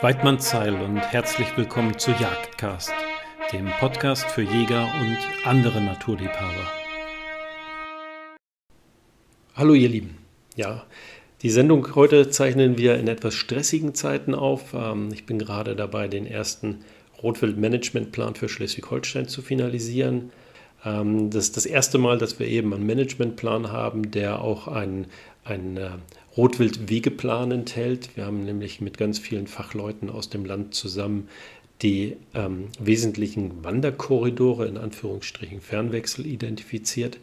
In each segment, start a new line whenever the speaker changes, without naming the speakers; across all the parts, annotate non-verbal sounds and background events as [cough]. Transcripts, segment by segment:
Weidmann Zeil und herzlich willkommen zu Jagdcast, dem Podcast für Jäger und andere Naturliebhaber. Hallo ihr Lieben. Ja, die Sendung heute zeichnen wir in etwas stressigen Zeiten auf. Ähm, ich bin gerade dabei, den ersten Rotwild-Managementplan für Schleswig-Holstein zu finalisieren. Ähm, das ist das erste Mal, dass wir eben einen Managementplan haben, der auch einen, einen äh, Rotwild-Wegeplan enthält. Wir haben nämlich mit ganz vielen Fachleuten aus dem Land zusammen die ähm, wesentlichen Wanderkorridore, in Anführungsstrichen Fernwechsel, identifiziert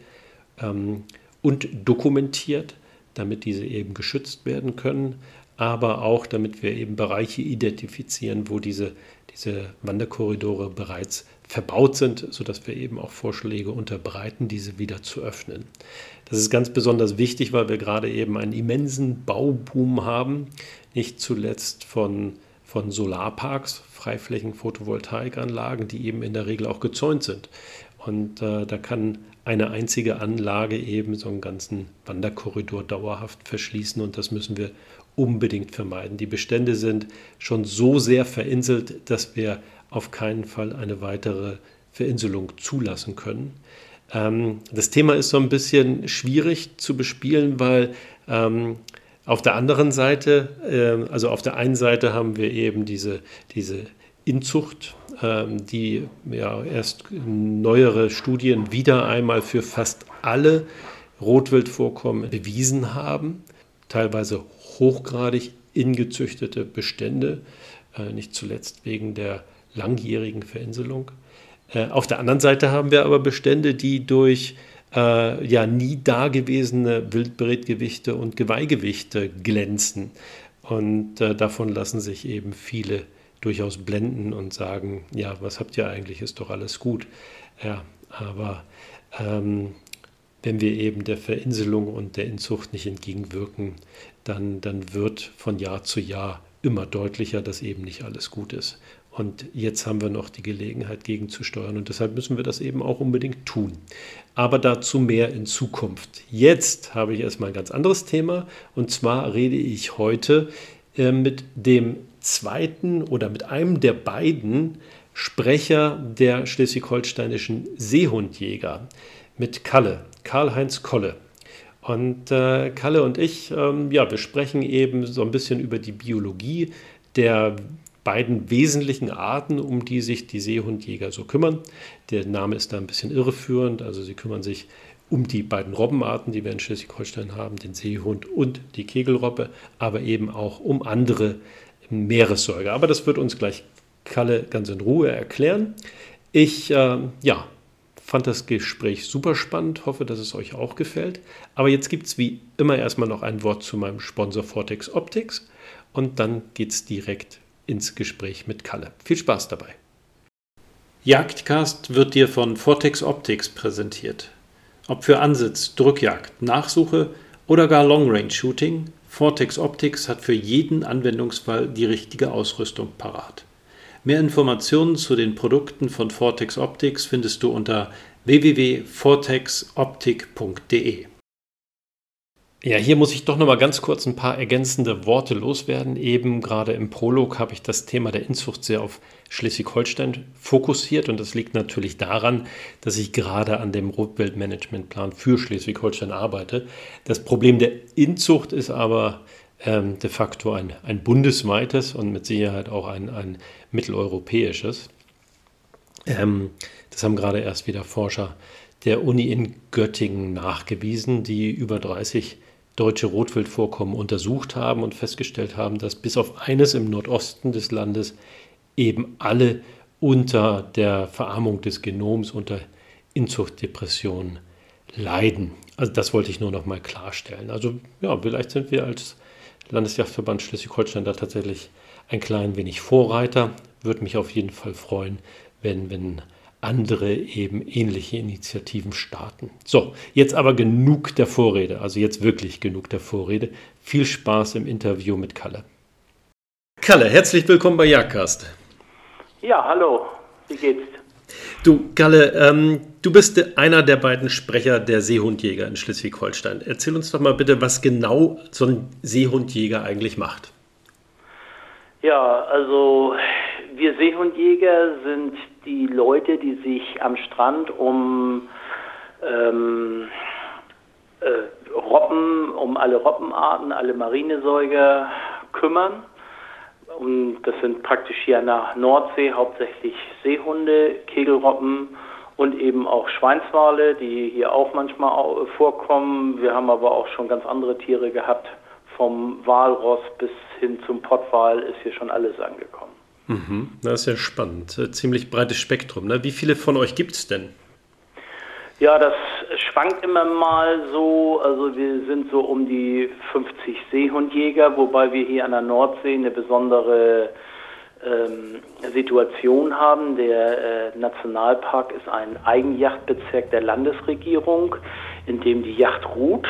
ähm, und dokumentiert, damit diese eben geschützt werden können, aber auch damit wir eben Bereiche identifizieren, wo diese, diese Wanderkorridore bereits verbaut sind, sodass wir eben auch Vorschläge unterbreiten, diese wieder zu öffnen. Das ist ganz besonders wichtig, weil wir gerade eben einen immensen Bauboom haben, nicht zuletzt von, von Solarparks, Freiflächen, Photovoltaikanlagen, die eben in der Regel auch gezäunt sind. Und äh, da kann eine einzige Anlage eben so einen ganzen Wanderkorridor dauerhaft verschließen und das müssen wir unbedingt vermeiden. Die Bestände sind schon so sehr verinselt, dass wir auf keinen Fall eine weitere Verinselung zulassen können. Ähm, das Thema ist so ein bisschen schwierig zu bespielen, weil ähm, auf der anderen Seite, äh, also auf der einen Seite haben wir eben diese, diese Inzucht, ähm, die ja erst neuere Studien wieder einmal für fast alle Rotwildvorkommen bewiesen haben, teilweise hochgradig ingezüchtete Bestände, äh, nicht zuletzt wegen der langjährigen Verinselung. Äh, auf der anderen Seite haben wir aber Bestände, die durch äh, ja nie dagewesene Wildbretgewichte und Geweihgewichte glänzen. Und äh, davon lassen sich eben viele durchaus blenden und sagen, ja, was habt ihr eigentlich, ist doch alles gut. Ja, aber ähm, wenn wir eben der Verinselung und der Inzucht nicht entgegenwirken, dann, dann wird von Jahr zu Jahr immer deutlicher, dass eben nicht alles gut ist. Und jetzt haben wir noch die Gelegenheit gegenzusteuern und deshalb müssen wir das eben auch unbedingt tun. Aber dazu mehr in Zukunft. Jetzt habe ich erstmal ein ganz anderes Thema und zwar rede ich heute äh, mit dem zweiten oder mit einem der beiden Sprecher der schleswig-holsteinischen Seehundjäger, mit Kalle, Karl-Heinz Kolle. Und äh, Kalle und ich, ähm, ja, wir sprechen eben so ein bisschen über die Biologie der beiden wesentlichen Arten, um die sich die Seehundjäger so kümmern. Der Name ist da ein bisschen irreführend, also sie kümmern sich um die beiden Robbenarten, die wir in Schleswig-Holstein haben, den Seehund und die Kegelrobbe, aber eben auch um andere Meeressäuger. Aber das wird uns gleich Kalle ganz in Ruhe erklären. Ich äh, ja, fand das Gespräch super spannend, hoffe, dass es euch auch gefällt. Aber jetzt gibt es wie immer erstmal noch ein Wort zu meinem Sponsor Vortex Optics und dann geht es direkt ins Gespräch mit Kalle. Viel Spaß dabei. Jagdcast wird dir von Vortex Optics präsentiert. Ob für Ansitz, Drückjagd, Nachsuche oder gar Long Range Shooting, Vortex Optics hat für jeden Anwendungsfall die richtige Ausrüstung parat. Mehr Informationen zu den Produkten von Vortex Optics findest du unter www.vortexoptik.de. Ja, hier muss ich doch noch mal ganz kurz ein paar ergänzende Worte loswerden. Eben gerade im Prolog habe ich das Thema der Inzucht sehr auf Schleswig-Holstein fokussiert und das liegt natürlich daran, dass ich gerade an dem Rotwildmanagementplan für Schleswig-Holstein arbeite. Das Problem der Inzucht ist aber ähm, de facto ein, ein bundesweites und mit Sicherheit auch ein, ein mitteleuropäisches. Ähm, das haben gerade erst wieder Forscher der Uni in Göttingen nachgewiesen, die über 30 deutsche Rotwildvorkommen untersucht haben und festgestellt haben, dass bis auf eines im Nordosten des Landes eben alle unter der Verarmung des Genoms, unter Inzuchtdepressionen leiden. Also das wollte ich nur noch mal klarstellen. Also ja, vielleicht sind wir als Landesjagdverband Schleswig-Holstein da tatsächlich ein klein wenig Vorreiter. Würde mich auf jeden Fall freuen, wenn, wenn andere eben ähnliche Initiativen starten. So, jetzt aber genug der Vorrede, also jetzt wirklich genug der Vorrede. Viel Spaß im Interview mit Kalle. Kalle, herzlich willkommen bei Jagdcast.
Ja, hallo, wie geht's?
Du, Kalle, ähm, du bist einer der beiden Sprecher der Seehundjäger in Schleswig-Holstein. Erzähl uns doch mal bitte, was genau so ein Seehundjäger eigentlich macht.
Ja, also wir Seehundjäger sind die Leute, die sich am Strand um ähm, äh, Robben, um alle Robbenarten, alle Marinesäuger kümmern. Und das sind praktisch hier der Nordsee hauptsächlich Seehunde, Kegelrobben und eben auch Schweinswale, die hier auch manchmal vorkommen. Wir haben aber auch schon ganz andere Tiere gehabt. Vom Walross bis hin zum Pottwal ist hier schon alles angekommen.
Mhm, das ist ja spannend. Äh, ziemlich breites Spektrum. Ne? Wie viele von euch gibt es denn?
Ja, das schwankt immer mal so. Also wir sind so um die 50 Seehundjäger, wobei wir hier an der Nordsee eine besondere ähm, Situation haben. Der äh, Nationalpark ist ein Eigenjachtbezirk der Landesregierung, in dem die Yacht ruht.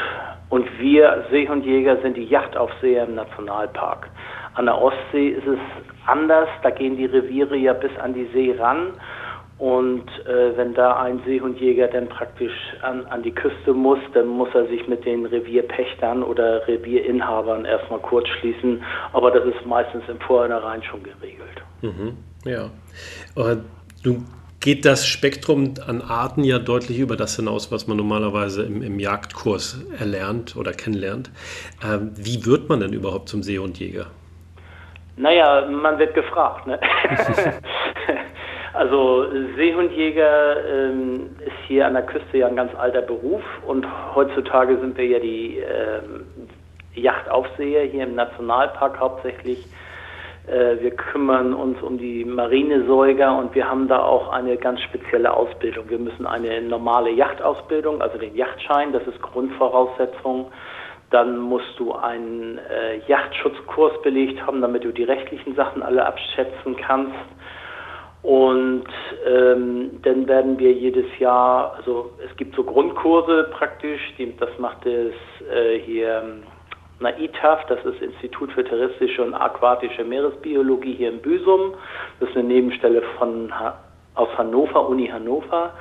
Und wir Seehundjäger sind die Yachtaufseher im Nationalpark. An der Ostsee ist es anders. Da gehen die Reviere ja bis an die See ran. Und äh, wenn da ein Seehundjäger dann praktisch an, an die Küste muss, dann muss er sich mit den Revierpächtern oder Revierinhabern erstmal kurz schließen. Aber das ist meistens im Vorhinein schon geregelt.
Mhm, ja. Aber du geht das Spektrum an Arten ja deutlich über das hinaus, was man normalerweise im, im Jagdkurs erlernt oder kennenlernt. Ähm, wie wird man denn überhaupt zum Seehundjäger?
Naja, man wird gefragt. Ne? [laughs] Also Seehundjäger ähm, ist hier an der Küste ja ein ganz alter Beruf und heutzutage sind wir ja die ähm, Yachtaufseher hier im Nationalpark hauptsächlich. Äh, wir kümmern uns um die Marinesäuger und wir haben da auch eine ganz spezielle Ausbildung. Wir müssen eine normale Yachtausbildung, also den Yachtschein, das ist Grundvoraussetzung. Dann musst du einen äh, Yachtschutzkurs belegt haben, damit du die rechtlichen Sachen alle abschätzen kannst. Und ähm, dann werden wir jedes Jahr, also es gibt so Grundkurse praktisch, die, das macht es äh, hier na, ITAF, das ist Institut für terrestrische und aquatische Meeresbiologie hier in Büsum. Das ist eine Nebenstelle von aus Hannover, Uni Hannover.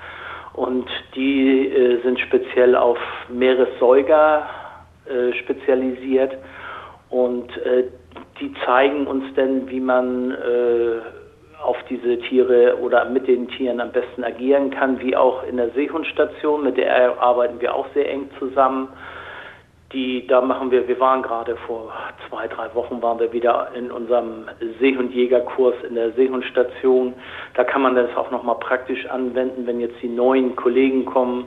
Und die äh, sind speziell auf Meeressäuger äh, spezialisiert. Und äh, die zeigen uns dann, wie man äh, auf diese Tiere oder mit den Tieren am besten agieren kann, wie auch in der Seehundstation, mit der arbeiten wir auch sehr eng zusammen. Die, da machen wir, wir waren gerade vor zwei, drei Wochen waren wir wieder in unserem Seehundjägerkurs in der Seehundstation. Da kann man das auch nochmal praktisch anwenden, wenn jetzt die neuen Kollegen kommen,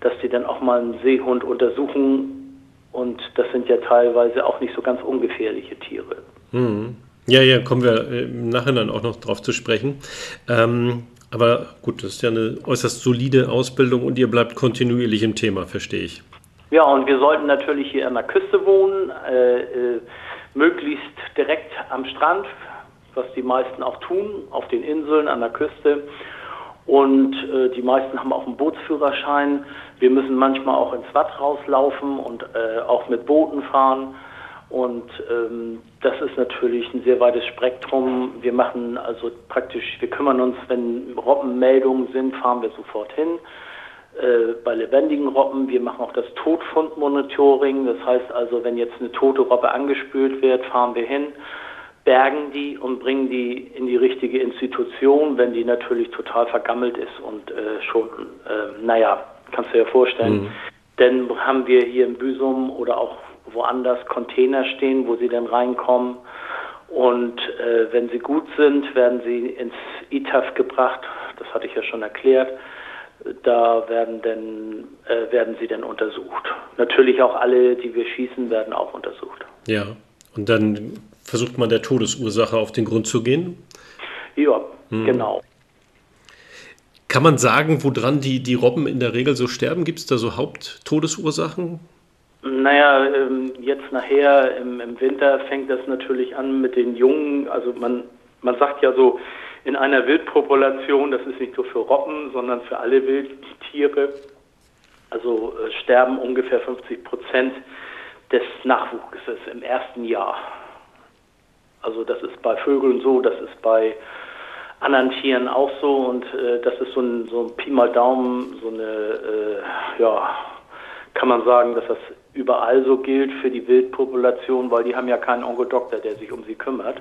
dass die dann auch mal einen Seehund untersuchen. Und das sind ja teilweise auch nicht so ganz ungefährliche Tiere.
Mhm. Ja, ja, kommen wir äh, im Nachhinein auch noch drauf zu sprechen. Ähm, aber gut, das ist ja eine äußerst solide Ausbildung und ihr bleibt kontinuierlich im Thema, verstehe ich.
Ja, und wir sollten natürlich hier an der Küste wohnen, äh, äh, möglichst direkt am Strand, was die meisten auch tun, auf den Inseln, an der Küste. Und äh, die meisten haben auch einen Bootsführerschein. Wir müssen manchmal auch ins Watt rauslaufen und äh, auch mit Booten fahren. Und ähm, das ist natürlich ein sehr weites Spektrum. Wir machen also praktisch, wir kümmern uns, wenn Robbenmeldungen sind, fahren wir sofort hin. Äh, bei lebendigen Robben, wir machen auch das Todfundmonitoring. Das heißt also, wenn jetzt eine tote Robbe angespült wird, fahren wir hin, bergen die und bringen die in die richtige Institution, wenn die natürlich total vergammelt ist und äh, schon, äh, naja, kannst du dir ja vorstellen. Mhm. Dann haben wir hier in Büsum oder auch woanders Container stehen, wo sie dann reinkommen. Und äh, wenn sie gut sind, werden sie ins ITAF gebracht. Das hatte ich ja schon erklärt. Da werden, denn, äh, werden sie dann untersucht. Natürlich auch alle, die wir schießen, werden auch untersucht.
Ja, und dann versucht man der Todesursache auf den Grund zu gehen?
Ja, hm. genau.
Kann man sagen, woran die, die Robben in der Regel so sterben? Gibt es da so Haupttodesursachen?
Naja, ähm, jetzt nachher im, im, Winter fängt das natürlich an mit den Jungen. Also man, man sagt ja so, in einer Wildpopulation, das ist nicht nur für Robben, sondern für alle Wildtiere, also äh, sterben ungefähr 50 Prozent des Nachwuchses im ersten Jahr. Also das ist bei Vögeln so, das ist bei anderen Tieren auch so und äh, das ist so ein, so ein Pi mal Daumen, so eine, äh, ja, kann man sagen, dass das überall so gilt für die Wildpopulation, weil die haben ja keinen Onkodoktor, der sich um sie kümmert.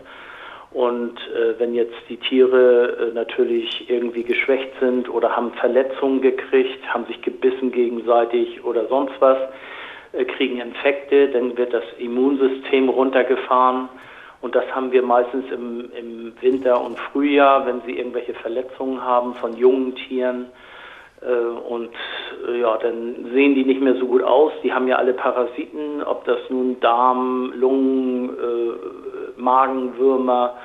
Und äh, wenn jetzt die Tiere äh, natürlich irgendwie geschwächt sind oder haben Verletzungen gekriegt, haben sich gebissen gegenseitig oder sonst was, äh, kriegen Infekte, dann wird das Immunsystem runtergefahren. Und das haben wir meistens im, im Winter und Frühjahr, wenn sie irgendwelche Verletzungen haben von jungen Tieren. Äh, und äh, ja, dann sehen die nicht mehr so gut aus. Die haben ja alle Parasiten, ob das nun Darm, Lungen, äh, Magenwürmer,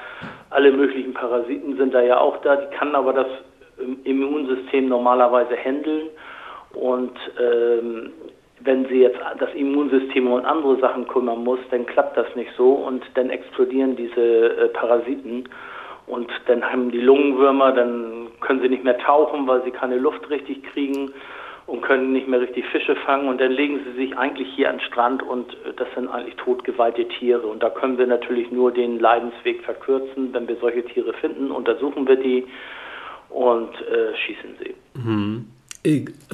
alle möglichen Parasiten sind da ja auch da. Die kann aber das Immunsystem normalerweise handeln. Und ähm, wenn sie jetzt das Immunsystem um andere Sachen kümmern muss, dann klappt das nicht so und dann explodieren diese äh, Parasiten. Und dann haben die Lungenwürmer, dann können sie nicht mehr tauchen, weil sie keine Luft richtig kriegen und können nicht mehr richtig Fische fangen und dann legen sie sich eigentlich hier an den Strand und äh, das sind eigentlich totgeweihte Tiere und da können wir natürlich nur den Leidensweg verkürzen, wenn wir solche Tiere finden, untersuchen wir die und äh, schießen sie.
Mhm.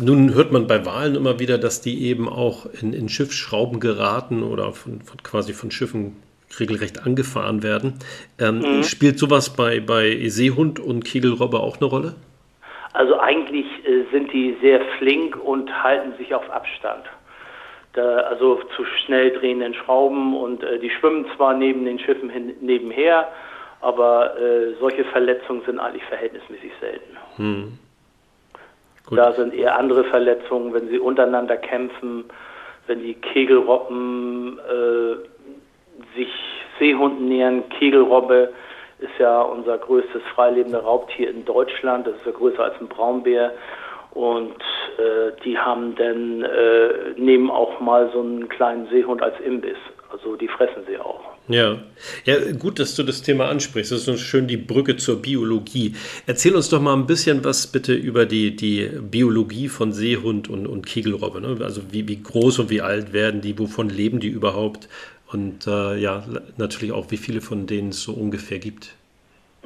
Nun hört man bei Wahlen immer wieder, dass die eben auch in, in Schiffsschrauben geraten oder von, von, quasi von Schiffen regelrecht angefahren werden. Ähm, mhm. Spielt sowas bei, bei Seehund und Kegelrobbe auch eine Rolle?
Also eigentlich äh, sind die sehr flink und halten sich auf Abstand. Da, also zu schnell drehenden Schrauben und äh, die schwimmen zwar neben den Schiffen hin, nebenher, aber äh, solche Verletzungen sind eigentlich verhältnismäßig selten. Hm. Da sind eher andere Verletzungen, wenn sie untereinander kämpfen, wenn die Kegelrobben äh, sich Seehunden nähern, Kegelrobbe ist ja unser größtes freilebender Raubtier in Deutschland. Das ist ja größer als ein Braunbär. Und äh, die haben dann, äh, nehmen auch mal so einen kleinen Seehund als Imbiss. Also die fressen sie auch.
Ja. ja, gut, dass du das Thema ansprichst. Das ist so schön die Brücke zur Biologie. Erzähl uns doch mal ein bisschen was bitte über die, die Biologie von Seehund und, und Kegelrobbe. Ne? Also wie, wie groß und wie alt werden die, wovon leben die überhaupt? Und äh, ja, natürlich auch, wie viele von denen es so ungefähr gibt.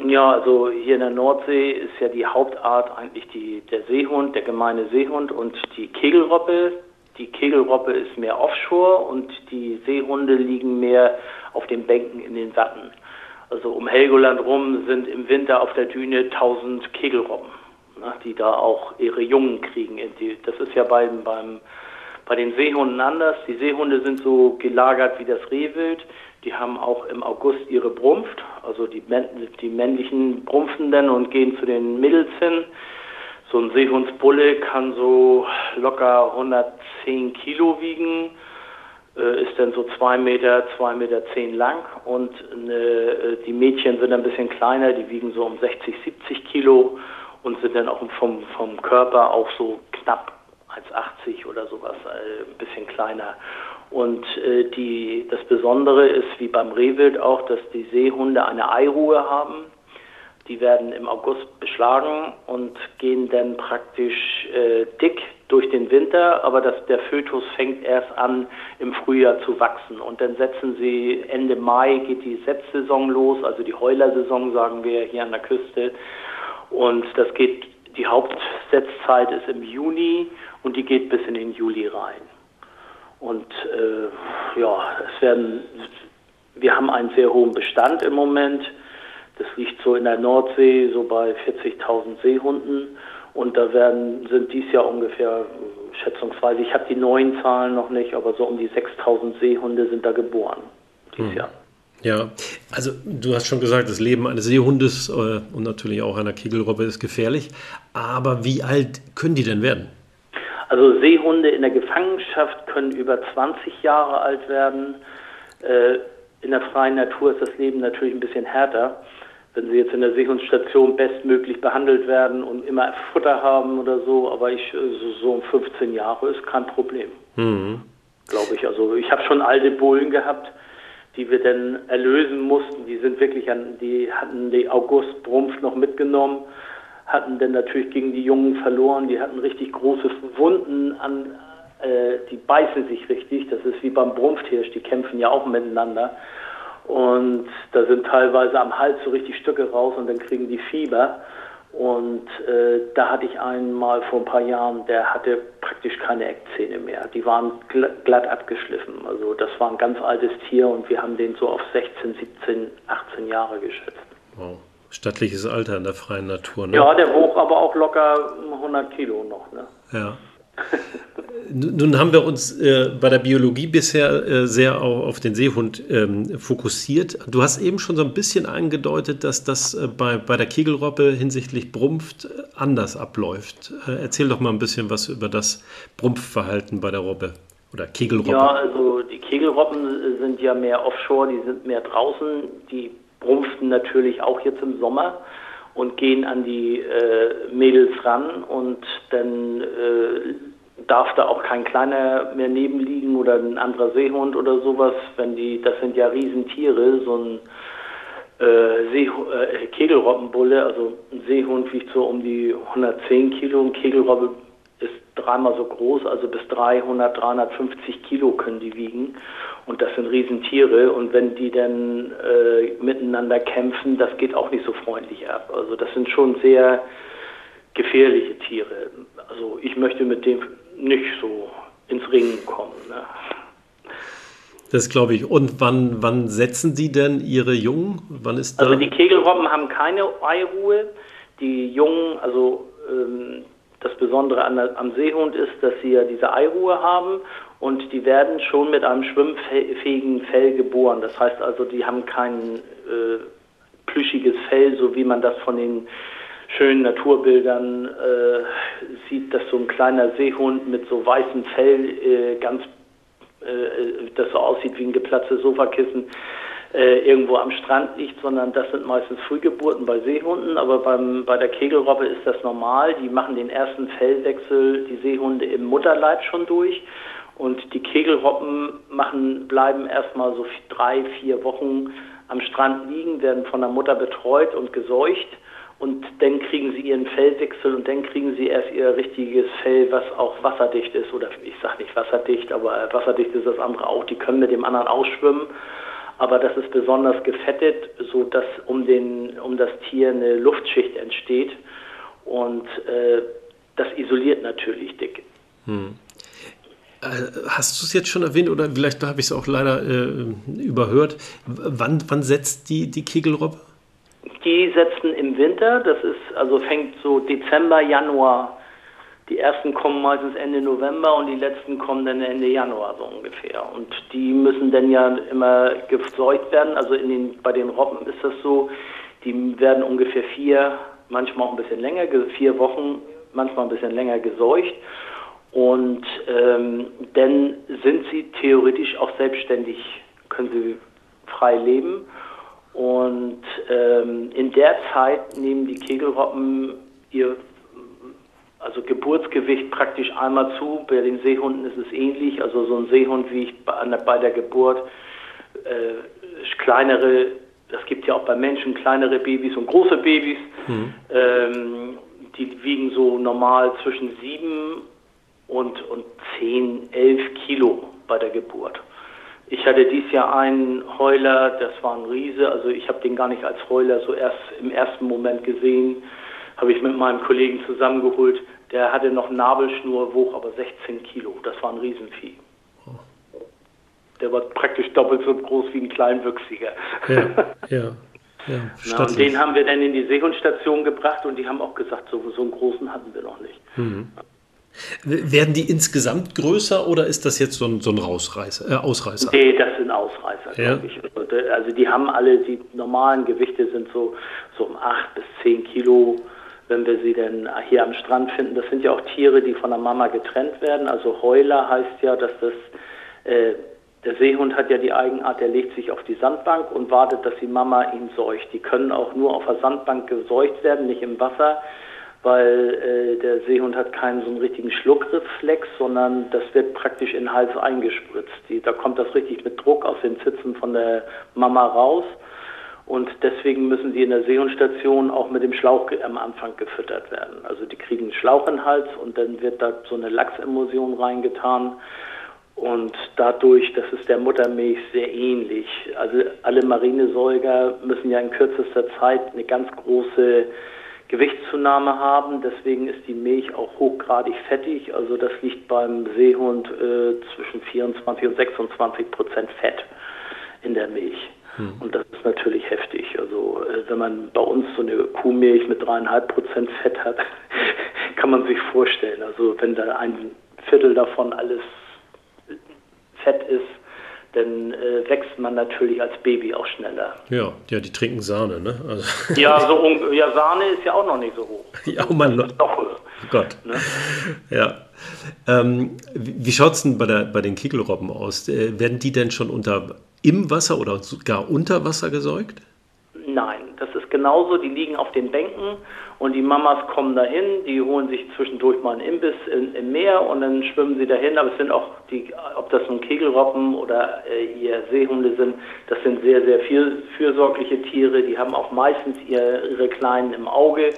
Ja, also hier in der Nordsee ist ja die Hauptart eigentlich die, der Seehund, der gemeine Seehund und die Kegelrobbe. Die Kegelrobbe ist mehr offshore und die Seehunde liegen mehr auf den Bänken in den Watten. Also um Helgoland rum sind im Winter auf der Düne 1000 Kegelrobben, ne, die da auch ihre Jungen kriegen. Das ist ja beim, beim bei den Seehunden anders. Die Seehunde sind so gelagert wie das Rehwild. Die haben auch im August ihre Brumpft. Also die, die männlichen brumpfen dann und gehen zu den Mädels hin. So ein Seehundsbulle kann so locker 110 Kilo wiegen, äh, ist dann so zwei Meter, zwei Meter zehn lang und eine, äh, die Mädchen sind ein bisschen kleiner, die wiegen so um 60, 70 Kilo und sind dann auch vom, vom Körper auch so knapp 1,80 oder sowas, äh, ein bisschen kleiner. Und äh, die, das Besondere ist, wie beim Rehwild auch, dass die Seehunde eine Eiruhe haben. Die werden im August beschlagen und gehen dann praktisch äh, dick durch den Winter, aber das, der Fötus fängt erst an, im Frühjahr zu wachsen. Und dann setzen sie, Ende Mai geht die Setzsaison los, also die Heulersaison, sagen wir hier an der Küste. Und das geht, die Hauptsetzzeit ist im Juni und die geht bis in den Juli rein. Und äh, ja, es werden, wir haben einen sehr hohen Bestand im Moment. Das liegt so in der Nordsee so bei 40.000 Seehunden und da werden sind dies Jahr ungefähr schätzungsweise, ich habe die neuen Zahlen noch nicht, aber so um die 6.000 Seehunde sind da geboren dieses hm. Jahr.
Ja, also du hast schon gesagt, das Leben eines Seehundes äh, und natürlich auch einer Kegelrobbe ist gefährlich. Aber wie alt können die denn werden?
Also Seehunde in der Gefangenschaft können über 20 Jahre alt werden. Äh, in der freien Natur ist das Leben natürlich ein bisschen härter. Wenn sie jetzt in der Seehundstation bestmöglich behandelt werden und immer Futter haben oder so, aber ich so um 15 Jahre ist kein Problem. Mhm. Glaube ich. Also ich habe schon alte Bullen gehabt, die wir dann erlösen mussten. Die sind wirklich an, die hatten die August-Brumpf noch mitgenommen hatten dann natürlich gegen die Jungen verloren. Die hatten richtig große Wunden an, äh, die beißen sich richtig. Das ist wie beim Brumpfhirsch, die kämpfen ja auch miteinander. Und da sind teilweise am Hals so richtig Stücke raus und dann kriegen die Fieber. Und äh, da hatte ich einen mal vor ein paar Jahren, der hatte praktisch keine Eckzähne mehr. Die waren glatt abgeschliffen. Also das war ein ganz altes Tier und wir haben den so auf 16, 17, 18 Jahre geschätzt.
Wow. Stattliches Alter in der freien Natur,
ne? Ja, der wog aber auch locker 100 Kilo noch, ne?
Ja. Nun haben wir uns äh, bei der Biologie bisher äh, sehr auch auf den Seehund ähm, fokussiert. Du hast eben schon so ein bisschen angedeutet, dass das äh, bei, bei der Kegelrobbe hinsichtlich Brumpft äh, anders abläuft. Äh, erzähl doch mal ein bisschen was über das Brumpfverhalten bei der Robbe oder Kegelrobbe.
Ja, also die Kegelrobben sind ja mehr offshore, die sind mehr draußen. Die brumpften natürlich auch jetzt im Sommer und gehen an die äh, Mädels ran und dann äh, darf da auch kein kleiner mehr nebenliegen oder ein anderer Seehund oder sowas, wenn die, das sind ja Riesentiere, so ein äh, See, äh, Kegelrobbenbulle, also ein Seehund wiegt so um die 110 Kilo, ein Kegelrobbe ist dreimal so groß, also bis 300, 350 Kilo können die wiegen. Und das sind Riesentiere. Und wenn die dann äh, miteinander kämpfen, das geht auch nicht so freundlich ab. Also das sind schon sehr gefährliche Tiere. Also ich möchte mit dem nicht so ins Ringen kommen. Ne?
Das glaube ich. Und wann, wann setzen Sie denn Ihre Jungen? Wann ist
also die Kegelrobben haben keine Eiruhe. Die Jungen, also ähm, das Besondere an, am Seehund ist, dass sie ja diese Eiruhe haben und die werden schon mit einem schwimmfähigen Fell geboren. Das heißt also, die haben kein äh, plüschiges Fell, so wie man das von den schönen Naturbildern äh, sieht, dass so ein kleiner Seehund mit so weißem Fell äh, ganz, äh, das so aussieht wie ein geplatztes Sofakissen, äh, irgendwo am Strand liegt, sondern das sind meistens Frühgeburten bei Seehunden. Aber beim, bei der Kegelrobbe ist das normal. Die machen den ersten Fellwechsel, die Seehunde im Mutterleib schon durch. Und die Kegelrobben machen, bleiben erstmal so drei, vier Wochen am Strand liegen, werden von der Mutter betreut und geseucht und dann kriegen sie ihren Fellwechsel und dann kriegen sie erst ihr richtiges Fell, was auch wasserdicht ist. Oder ich sage nicht wasserdicht, aber wasserdicht ist das andere auch. Die können mit dem anderen ausschwimmen, aber das ist besonders gefettet, so dass um, den, um das Tier eine Luftschicht entsteht und äh, das isoliert natürlich dick. Hm.
Äh, hast du es jetzt schon erwähnt oder vielleicht habe ich es auch leider äh, überhört? Wann, wann setzt die, die Kegelrobbe?
Die setzen im Winter, das ist, also fängt so Dezember, Januar. Die ersten kommen meistens Ende November und die letzten kommen dann Ende Januar so ungefähr. Und die müssen dann ja immer gezeugt werden. Also in den, bei den Robben ist das so, die werden ungefähr vier, manchmal auch ein bisschen länger, vier Wochen, manchmal ein bisschen länger geseucht. Und ähm, dann sind sie theoretisch auch selbstständig, können sie frei leben. Und ähm, in der Zeit nehmen die Kegelrobben ihr also Geburtsgewicht praktisch einmal zu. Bei den Seehunden ist es ähnlich. Also so ein Seehund wiegt bei, bei der Geburt äh, kleinere, das gibt ja auch bei Menschen kleinere Babys und große Babys. Mhm. Ähm, die wiegen so normal zwischen sieben und, und zehn, elf Kilo bei der Geburt. Ich hatte dieses Jahr einen Heuler, das war ein Riese, also ich habe den gar nicht als Heuler so erst im ersten Moment gesehen, habe ich mit meinem Kollegen zusammengeholt. Der hatte noch Nabelschnur, wog aber 16 Kilo, das war ein Riesenvieh. Der war praktisch doppelt so groß wie ein Kleinwüchsiger. Ja, ja. [laughs] Ja, Na, und den haben wir dann in die Seehundstation gebracht und die haben auch gesagt, so, so einen großen hatten wir noch nicht. Mhm.
Werden die insgesamt größer oder ist das jetzt so ein, so ein Rausreißer, äh, Ausreißer?
Nee, das sind Ausreißer, ja. glaube ich. Äh, also die haben alle, die normalen Gewichte sind so, so um 8 bis 10 Kilo, wenn wir sie denn hier am Strand finden. Das sind ja auch Tiere, die von der Mama getrennt werden. Also Heuler heißt ja, dass das, äh, der Seehund hat ja die Eigenart, der legt sich auf die Sandbank und wartet, dass die Mama ihn seucht. Die können auch nur auf der Sandbank geseucht werden, nicht im Wasser weil äh, der Seehund hat keinen so einen richtigen Schluckreflex, sondern das wird praktisch in den Hals eingespritzt. Die, da kommt das richtig mit Druck aus den Zitzen von der Mama raus. Und deswegen müssen die in der Seehundstation auch mit dem Schlauch am Anfang gefüttert werden. Also die kriegen einen Schlauch in den Hals und dann wird da so eine Lachsemulsion reingetan. Und dadurch, das ist der Muttermilch sehr ähnlich. Also alle Marinesäuger müssen ja in kürzester Zeit eine ganz große Gewichtszunahme haben. Deswegen ist die Milch auch hochgradig fettig. Also das liegt beim Seehund äh, zwischen 24 und 26 Prozent Fett in der Milch. Hm. Und das ist natürlich heftig. Also äh, wenn man bei uns so eine Kuhmilch mit dreieinhalb Prozent Fett hat, [laughs] kann man sich vorstellen. Also wenn da ein Viertel davon alles Fett ist, dann äh, wächst man natürlich als Baby auch schneller.
Ja, ja, die trinken Sahne, ne?
Also [laughs] ja, so [laughs] ja, Sahne ist ja auch noch nicht so hoch.
Ja, oh mein Doch, Gott. Ne? Ja. Ähm, wie schaut es denn bei, der, bei den Kegelrobben aus? Äh, werden die denn schon unter im Wasser oder sogar unter Wasser gesäugt?
Nein, das ist genauso. Die liegen auf den Bänken und die Mamas kommen dahin, die holen sich zwischendurch mal einen Imbiss in, im Meer und dann schwimmen sie dahin. Aber es sind auch, die, ob das nun Kegelrobben oder äh, ihr Seehunde sind, das sind sehr, sehr viel, fürsorgliche Tiere. Die haben auch meistens ihr, ihre Kleinen im Auge.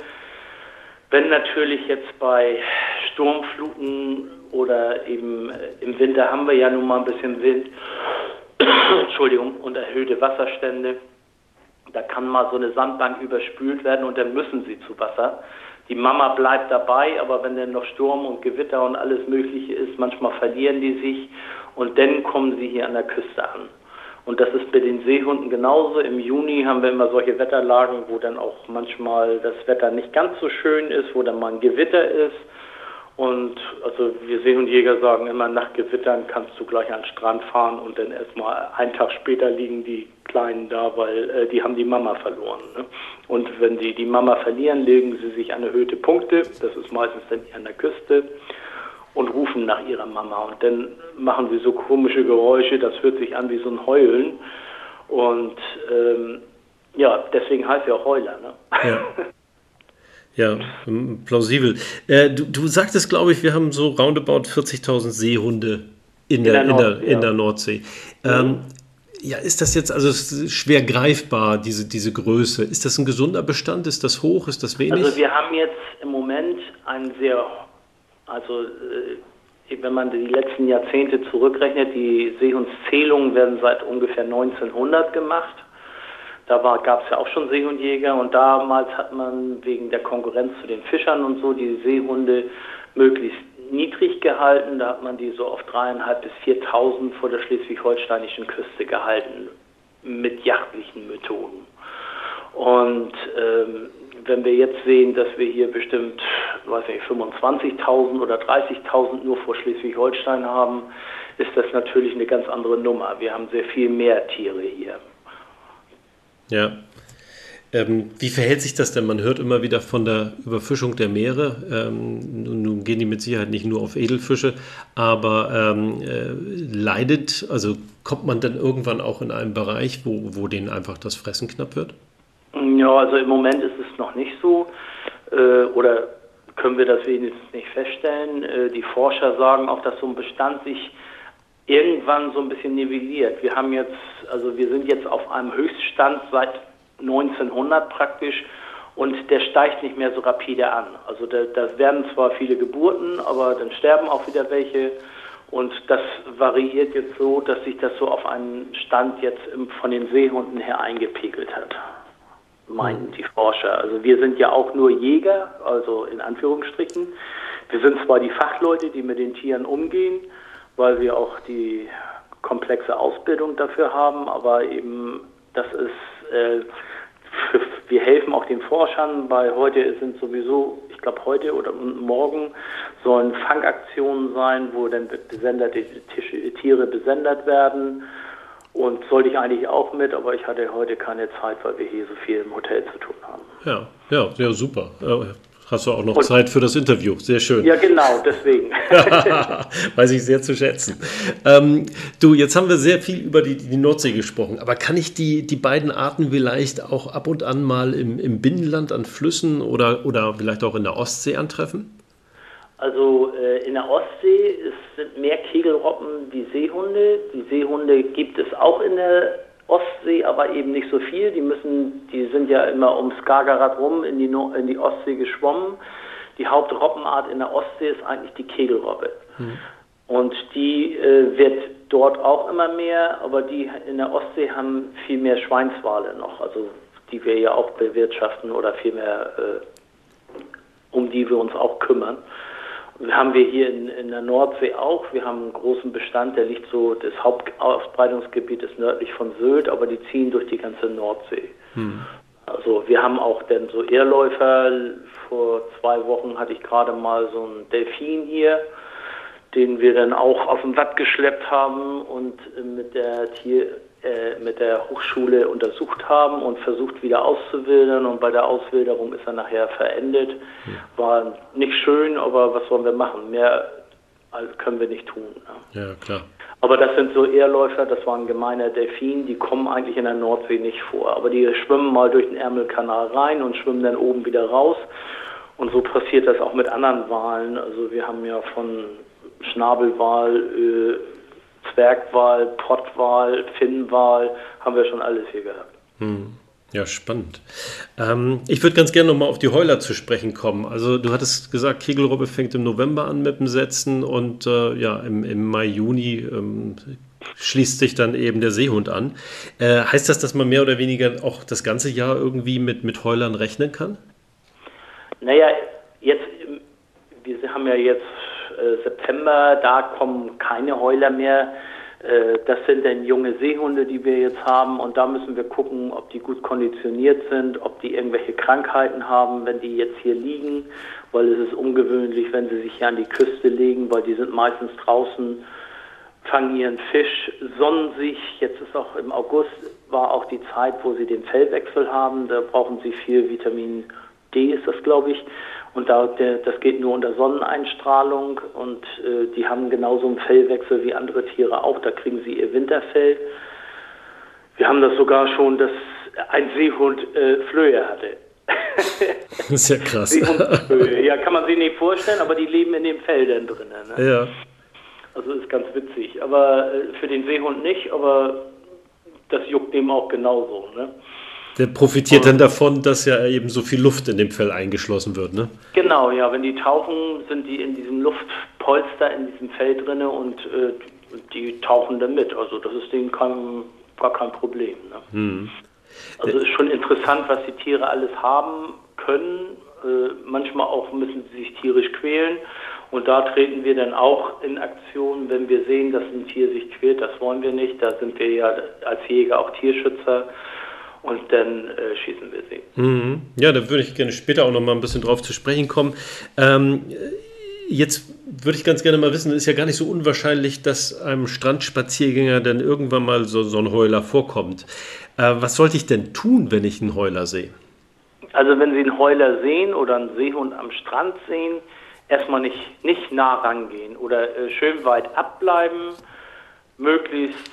Wenn natürlich jetzt bei Sturmfluten oder eben äh, im Winter haben wir ja nun mal ein bisschen Wind, [coughs] Entschuldigung, und erhöhte Wasserstände da kann mal so eine Sandbank überspült werden und dann müssen sie zu Wasser. Die Mama bleibt dabei, aber wenn dann noch Sturm und Gewitter und alles Mögliche ist, manchmal verlieren die sich und dann kommen sie hier an der Küste an. Und das ist bei den Seehunden genauso. Im Juni haben wir immer solche Wetterlagen, wo dann auch manchmal das Wetter nicht ganz so schön ist, wo dann mal ein Gewitter ist. Und also wir Seehundjäger sagen immer, nach Gewittern kannst du gleich an den Strand fahren und dann erstmal einen Tag später liegen die Kleinen da, weil äh, die haben die Mama verloren. Ne? Und wenn die die Mama verlieren, legen sie sich an erhöhte Punkte, das ist meistens dann an der Küste, und rufen nach ihrer Mama. Und dann machen sie so komische Geräusche, das hört sich an wie so ein Heulen. Und ähm, ja, deswegen heißt er auch Heuler. Ne?
Ja. [laughs] Ja, plausibel. Äh, du, du sagtest, glaube ich, wir haben so roundabout 40.000 Seehunde in, der, in, der, Nord, in, der, ja. in der Nordsee. Ähm, ja, ist das jetzt also schwer greifbar, diese, diese Größe? Ist das ein gesunder Bestand? Ist das hoch? Ist das wenig?
Also wir haben jetzt im Moment ein sehr, also äh, wenn man die letzten Jahrzehnte zurückrechnet, die Seehundszählungen werden seit ungefähr 1900 gemacht. Da gab es ja auch schon Seehundjäger und damals hat man wegen der Konkurrenz zu den Fischern und so die Seehunde möglichst niedrig gehalten. Da hat man die so auf dreieinhalb bis 4.000 vor der schleswig-holsteinischen Küste gehalten mit jachtlichen Methoden. Und ähm, wenn wir jetzt sehen, dass wir hier bestimmt, weiß nicht, 25.000 oder 30.000 nur vor Schleswig-Holstein haben, ist das natürlich eine ganz andere Nummer. Wir haben sehr viel mehr Tiere hier.
Ja. Ähm, wie verhält sich das denn? Man hört immer wieder von der Überfischung der Meere. Ähm, nun, gehen die mit Sicherheit nicht nur auf Edelfische, aber ähm, äh, leidet, also kommt man dann irgendwann auch in einen Bereich, wo, wo denen einfach das Fressen knapp wird?
Ja, also im Moment ist es noch nicht so. Äh, oder können wir das wenigstens nicht feststellen. Äh, die Forscher sagen auch, dass so ein Bestand sich irgendwann so ein bisschen nivelliert. Wir haben jetzt, also wir sind jetzt auf einem Höchststand seit 1900 praktisch und der steigt nicht mehr so rapide an. Also da, da werden zwar viele Geburten, aber dann sterben auch wieder welche und das variiert jetzt so, dass sich das so auf einen Stand jetzt von den Seehunden her eingepegelt hat, meinen die Forscher. Also wir sind ja auch nur Jäger, also in Anführungsstrichen. Wir sind zwar die Fachleute, die mit den Tieren umgehen, weil wir auch die komplexe Ausbildung dafür haben, aber eben das ist, äh, wir helfen auch den Forschern, weil heute sind sowieso, ich glaube heute oder morgen sollen Fangaktionen sein, wo dann besenderte Tiere besendet werden. Und sollte ich eigentlich auch mit, aber ich hatte heute keine Zeit, weil wir hier so viel im Hotel zu tun haben.
Ja, ja, ja, super. Hast du auch noch und, Zeit für das Interview? Sehr schön.
Ja, genau, deswegen. [laughs] [laughs]
Weiß ich sehr zu schätzen. Ähm, du, jetzt haben wir sehr viel über die, die, Nordsee gesprochen, aber kann ich die, die beiden Arten vielleicht auch ab und an mal im, im Binnenland an Flüssen oder, oder vielleicht auch in der Ostsee antreffen?
Also äh, in der Ostsee sind mehr Kegelroppen wie Seehunde. Die Seehunde gibt es auch in der Ostsee aber eben nicht so viel. Die müssen, die sind ja immer um Skagerrak rum in die, no in die Ostsee geschwommen. Die Hauptroppenart in der Ostsee ist eigentlich die Kegelrobbe. Mhm. Und die äh, wird dort auch immer mehr, aber die in der Ostsee haben viel mehr Schweinswale noch, also die wir ja auch bewirtschaften oder viel mehr um die wir uns auch kümmern. Haben wir hier in, in der Nordsee auch. Wir haben einen großen Bestand, der liegt so, das Hauptausbreitungsgebiet ist nördlich von Sylt, aber die ziehen durch die ganze Nordsee. Hm. Also wir haben auch dann so Ehrläufer. Vor zwei Wochen hatte ich gerade mal so einen Delfin hier, den wir dann auch auf dem Watt geschleppt haben und mit der Tier mit der Hochschule untersucht haben und versucht wieder auszuwildern und bei der Auswilderung ist er nachher verendet. War nicht schön, aber was sollen wir machen? Mehr können wir nicht tun.
Ne? Ja, klar.
Aber das sind so Ehrläufer, das waren gemeine Delfin, die kommen eigentlich in der Nordsee nicht vor. Aber die schwimmen mal durch den Ärmelkanal rein und schwimmen dann oben wieder raus. Und so passiert das auch mit anderen Walen. Also wir haben ja von Schnabelwal, äh, Zwergwal, Pottwal, Finnwal, haben wir schon alles hier gehabt.
Hm. Ja, spannend. Ähm, ich würde ganz gerne nochmal auf die Heuler zu sprechen kommen. Also du hattest gesagt, Kegelrobbe fängt im November an mit dem Setzen und äh, ja, im, im, Mai, Juni ähm, schließt sich dann eben der Seehund an. Äh, heißt das, dass man mehr oder weniger auch das ganze Jahr irgendwie mit, mit Heulern rechnen kann?
Naja, jetzt, wir haben ja jetzt äh, September, da kommen keine Heuler mehr. Äh, das sind dann junge Seehunde, die wir jetzt haben und da müssen wir gucken, ob die gut konditioniert sind, ob die irgendwelche Krankheiten haben, wenn die jetzt hier liegen, weil es ist ungewöhnlich, wenn sie sich hier an die Küste legen, weil die sind meistens draußen, fangen ihren Fisch, sonnen sich. Jetzt ist auch im August war auch die Zeit, wo sie den Fellwechsel haben. Da brauchen sie viel Vitamin D, ist das glaube ich. Und da, der, das geht nur unter Sonneneinstrahlung und äh, die haben genauso einen Fellwechsel wie andere Tiere auch. Da kriegen sie ihr Winterfell. Wir haben das sogar schon, dass ein Seehund äh, Flöhe hatte.
das ist ja krass.
Seehundflöhe. Ja, kann man sich nicht vorstellen, aber die leben in den Feldern drin.
Ne? Ja.
Also ist ganz witzig. Aber äh, für den Seehund nicht, aber das juckt dem auch genauso. Ne?
Der profitiert dann davon, dass ja eben so viel Luft in dem Fell eingeschlossen wird, ne?
Genau, ja. Wenn die tauchen, sind die in diesem Luftpolster in diesem Fell drin und äh, die tauchen dann mit. Also das ist denen kein, gar kein Problem. Ne? Hm. Also es ist schon interessant, was die Tiere alles haben können. Äh, manchmal auch müssen sie sich tierisch quälen. Und da treten wir dann auch in Aktion, wenn wir sehen, dass ein Tier sich quält. Das wollen wir nicht. Da sind wir ja als Jäger auch Tierschützer und dann äh, schießen wir sie.
Mhm. Ja, da würde ich gerne später auch noch mal ein bisschen drauf zu sprechen kommen. Ähm, jetzt würde ich ganz gerne mal wissen, es ist ja gar nicht so unwahrscheinlich, dass einem Strandspaziergänger dann irgendwann mal so, so ein Heuler vorkommt. Äh, was sollte ich denn tun, wenn ich einen Heuler sehe?
Also wenn Sie einen Heuler sehen oder einen Seehund am Strand sehen, erstmal nicht, nicht nah rangehen oder äh, schön weit abbleiben, möglichst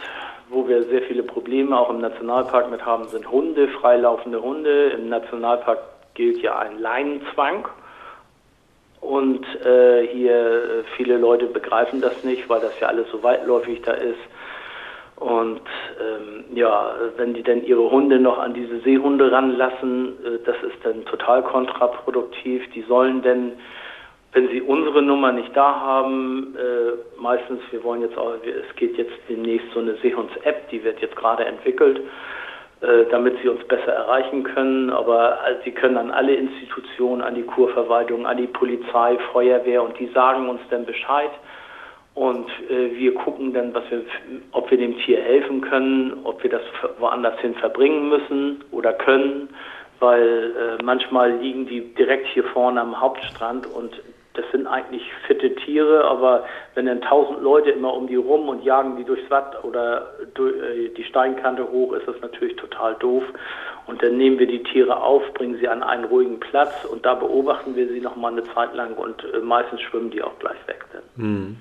wo wir sehr viele Probleme auch im Nationalpark mit haben, sind Hunde, freilaufende Hunde. Im Nationalpark gilt ja ein Leinenzwang. Und äh, hier äh, viele Leute begreifen das nicht, weil das ja alles so weitläufig da ist. Und ähm, ja, wenn die dann ihre Hunde noch an diese Seehunde ranlassen, äh, das ist dann total kontraproduktiv. Die sollen denn wenn Sie unsere Nummer nicht da haben, äh, meistens, wir wollen jetzt auch, es geht jetzt demnächst so eine Seehunds-App, die wird jetzt gerade entwickelt, äh, damit Sie uns besser erreichen können. Aber also, Sie können an alle Institutionen, an die Kurverwaltung, an die Polizei, Feuerwehr und die sagen uns dann Bescheid. Und äh, wir gucken dann, was wir, ob wir dem Tier helfen können, ob wir das woanders hin verbringen müssen oder können weil äh, manchmal liegen die direkt hier vorne am Hauptstrand und das sind eigentlich fitte Tiere, aber wenn dann tausend Leute immer um die rum und jagen die durchs Watt oder durch, äh, die Steinkante hoch, ist das natürlich total doof. Und dann nehmen wir die Tiere auf, bringen sie an einen ruhigen Platz und da beobachten wir sie noch mal eine Zeit lang und äh, meistens schwimmen die auch gleich weg.
Hm,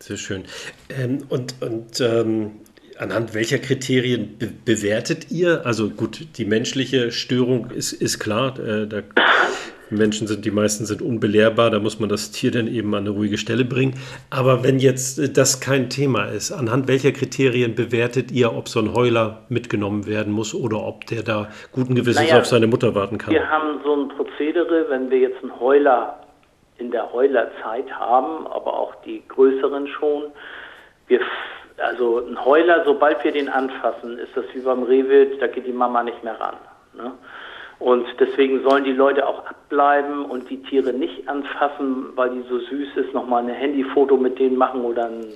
sehr schön. Ähm, und und ähm, anhand welcher Kriterien be bewertet ihr? Also gut, die menschliche Störung ist, ist klar, äh, da [coughs] Menschen sind, die meisten sind unbelehrbar, da muss man das Tier dann eben an eine ruhige Stelle bringen. Aber wenn jetzt äh, das kein Thema ist, anhand welcher Kriterien bewertet ihr, ob so ein Heuler mitgenommen werden muss oder ob der da guten Gewissens naja, auf seine Mutter warten kann?
Wir haben so ein Prozedere, wenn wir jetzt einen Heuler in der Heulerzeit haben, aber auch die größeren schon. Wir, also ein Heuler, sobald wir den anfassen, ist das wie beim Rehwild, da geht die Mama nicht mehr ran. Ne? Und deswegen sollen die Leute auch abbleiben und die Tiere nicht anfassen, weil die so süß ist, nochmal ein Handyfoto mit denen machen oder ein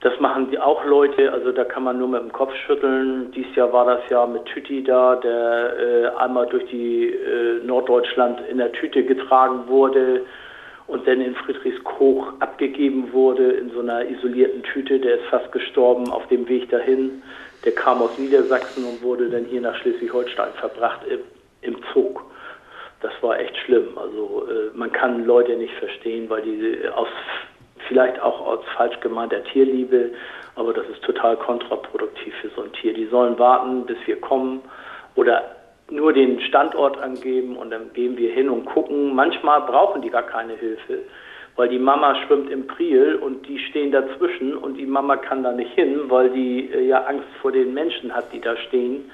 das machen die auch Leute, also da kann man nur mit dem Kopf schütteln. Dies Jahr war das ja mit Tüti da, der äh, einmal durch die äh, Norddeutschland in der Tüte getragen wurde und dann in Friedrichskoch abgegeben wurde in so einer isolierten Tüte. Der ist fast gestorben auf dem Weg dahin. Der kam aus Niedersachsen und wurde dann hier nach Schleswig-Holstein verbracht im, Zug. Das war echt schlimm. Also äh, man kann Leute nicht verstehen, weil die aus vielleicht auch aus falsch gemeinter Tierliebe, aber das ist total kontraproduktiv für so ein Tier. Die sollen warten, bis wir kommen oder nur den Standort angeben und dann gehen wir hin und gucken. Manchmal brauchen die gar keine Hilfe, weil die Mama schwimmt im Priel und die stehen dazwischen und die Mama kann da nicht hin, weil die äh, ja Angst vor den Menschen hat, die da stehen.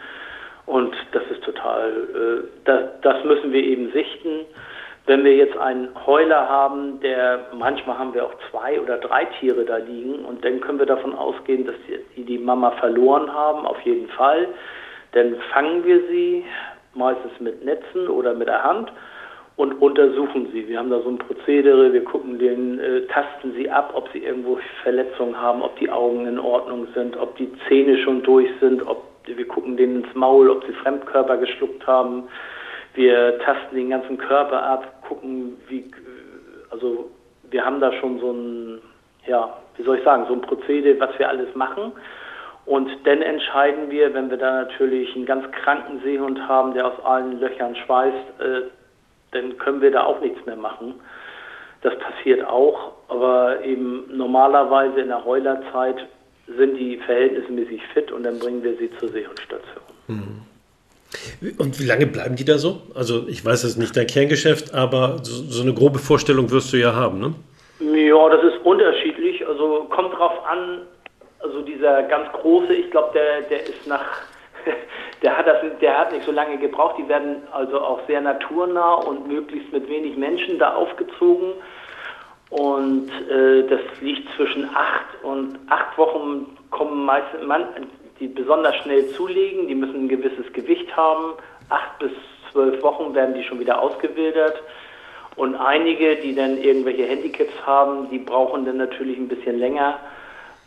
Und das ist total, äh, das, das müssen wir eben sichten. Wenn wir jetzt einen Heuler haben, der manchmal haben wir auch zwei oder drei Tiere da liegen und dann können wir davon ausgehen, dass die die Mama verloren haben, auf jeden Fall. Dann fangen wir sie meistens mit Netzen oder mit der Hand und untersuchen sie. Wir haben da so ein Prozedere, wir gucken den, äh, tasten sie ab, ob sie irgendwo Verletzungen haben, ob die Augen in Ordnung sind, ob die Zähne schon durch sind, ob wir gucken denen ins Maul, ob sie Fremdkörper geschluckt haben. Wir tasten den ganzen Körper ab, gucken, wie, also wir haben da schon so ein, ja, wie soll ich sagen, so ein Prozedere, was wir alles machen. Und dann entscheiden wir, wenn wir da natürlich einen ganz kranken Seehund haben, der aus allen Löchern schweißt, äh, dann können wir da auch nichts mehr machen. Das passiert auch, aber eben normalerweise in der Heulerzeit sind die verhältnismäßig fit und dann bringen wir sie zur Seehundstation. Mhm.
Und wie lange bleiben die da so? Also ich weiß, es ist nicht dein Kerngeschäft, aber so, so, eine grobe Vorstellung wirst du ja haben, ne?
Ja, das ist unterschiedlich. Also kommt drauf an, also dieser ganz große, ich glaube, der, der ist nach, [laughs] der hat das, der hat nicht so lange gebraucht. Die werden also auch sehr naturnah und möglichst mit wenig Menschen da aufgezogen. Und äh, das liegt zwischen acht und acht Wochen kommen meistens, man, die besonders schnell zulegen. Die müssen ein gewisses Gewicht haben. Acht bis zwölf Wochen werden die schon wieder ausgewildert. Und einige, die dann irgendwelche Handicaps haben, die brauchen dann natürlich ein bisschen länger,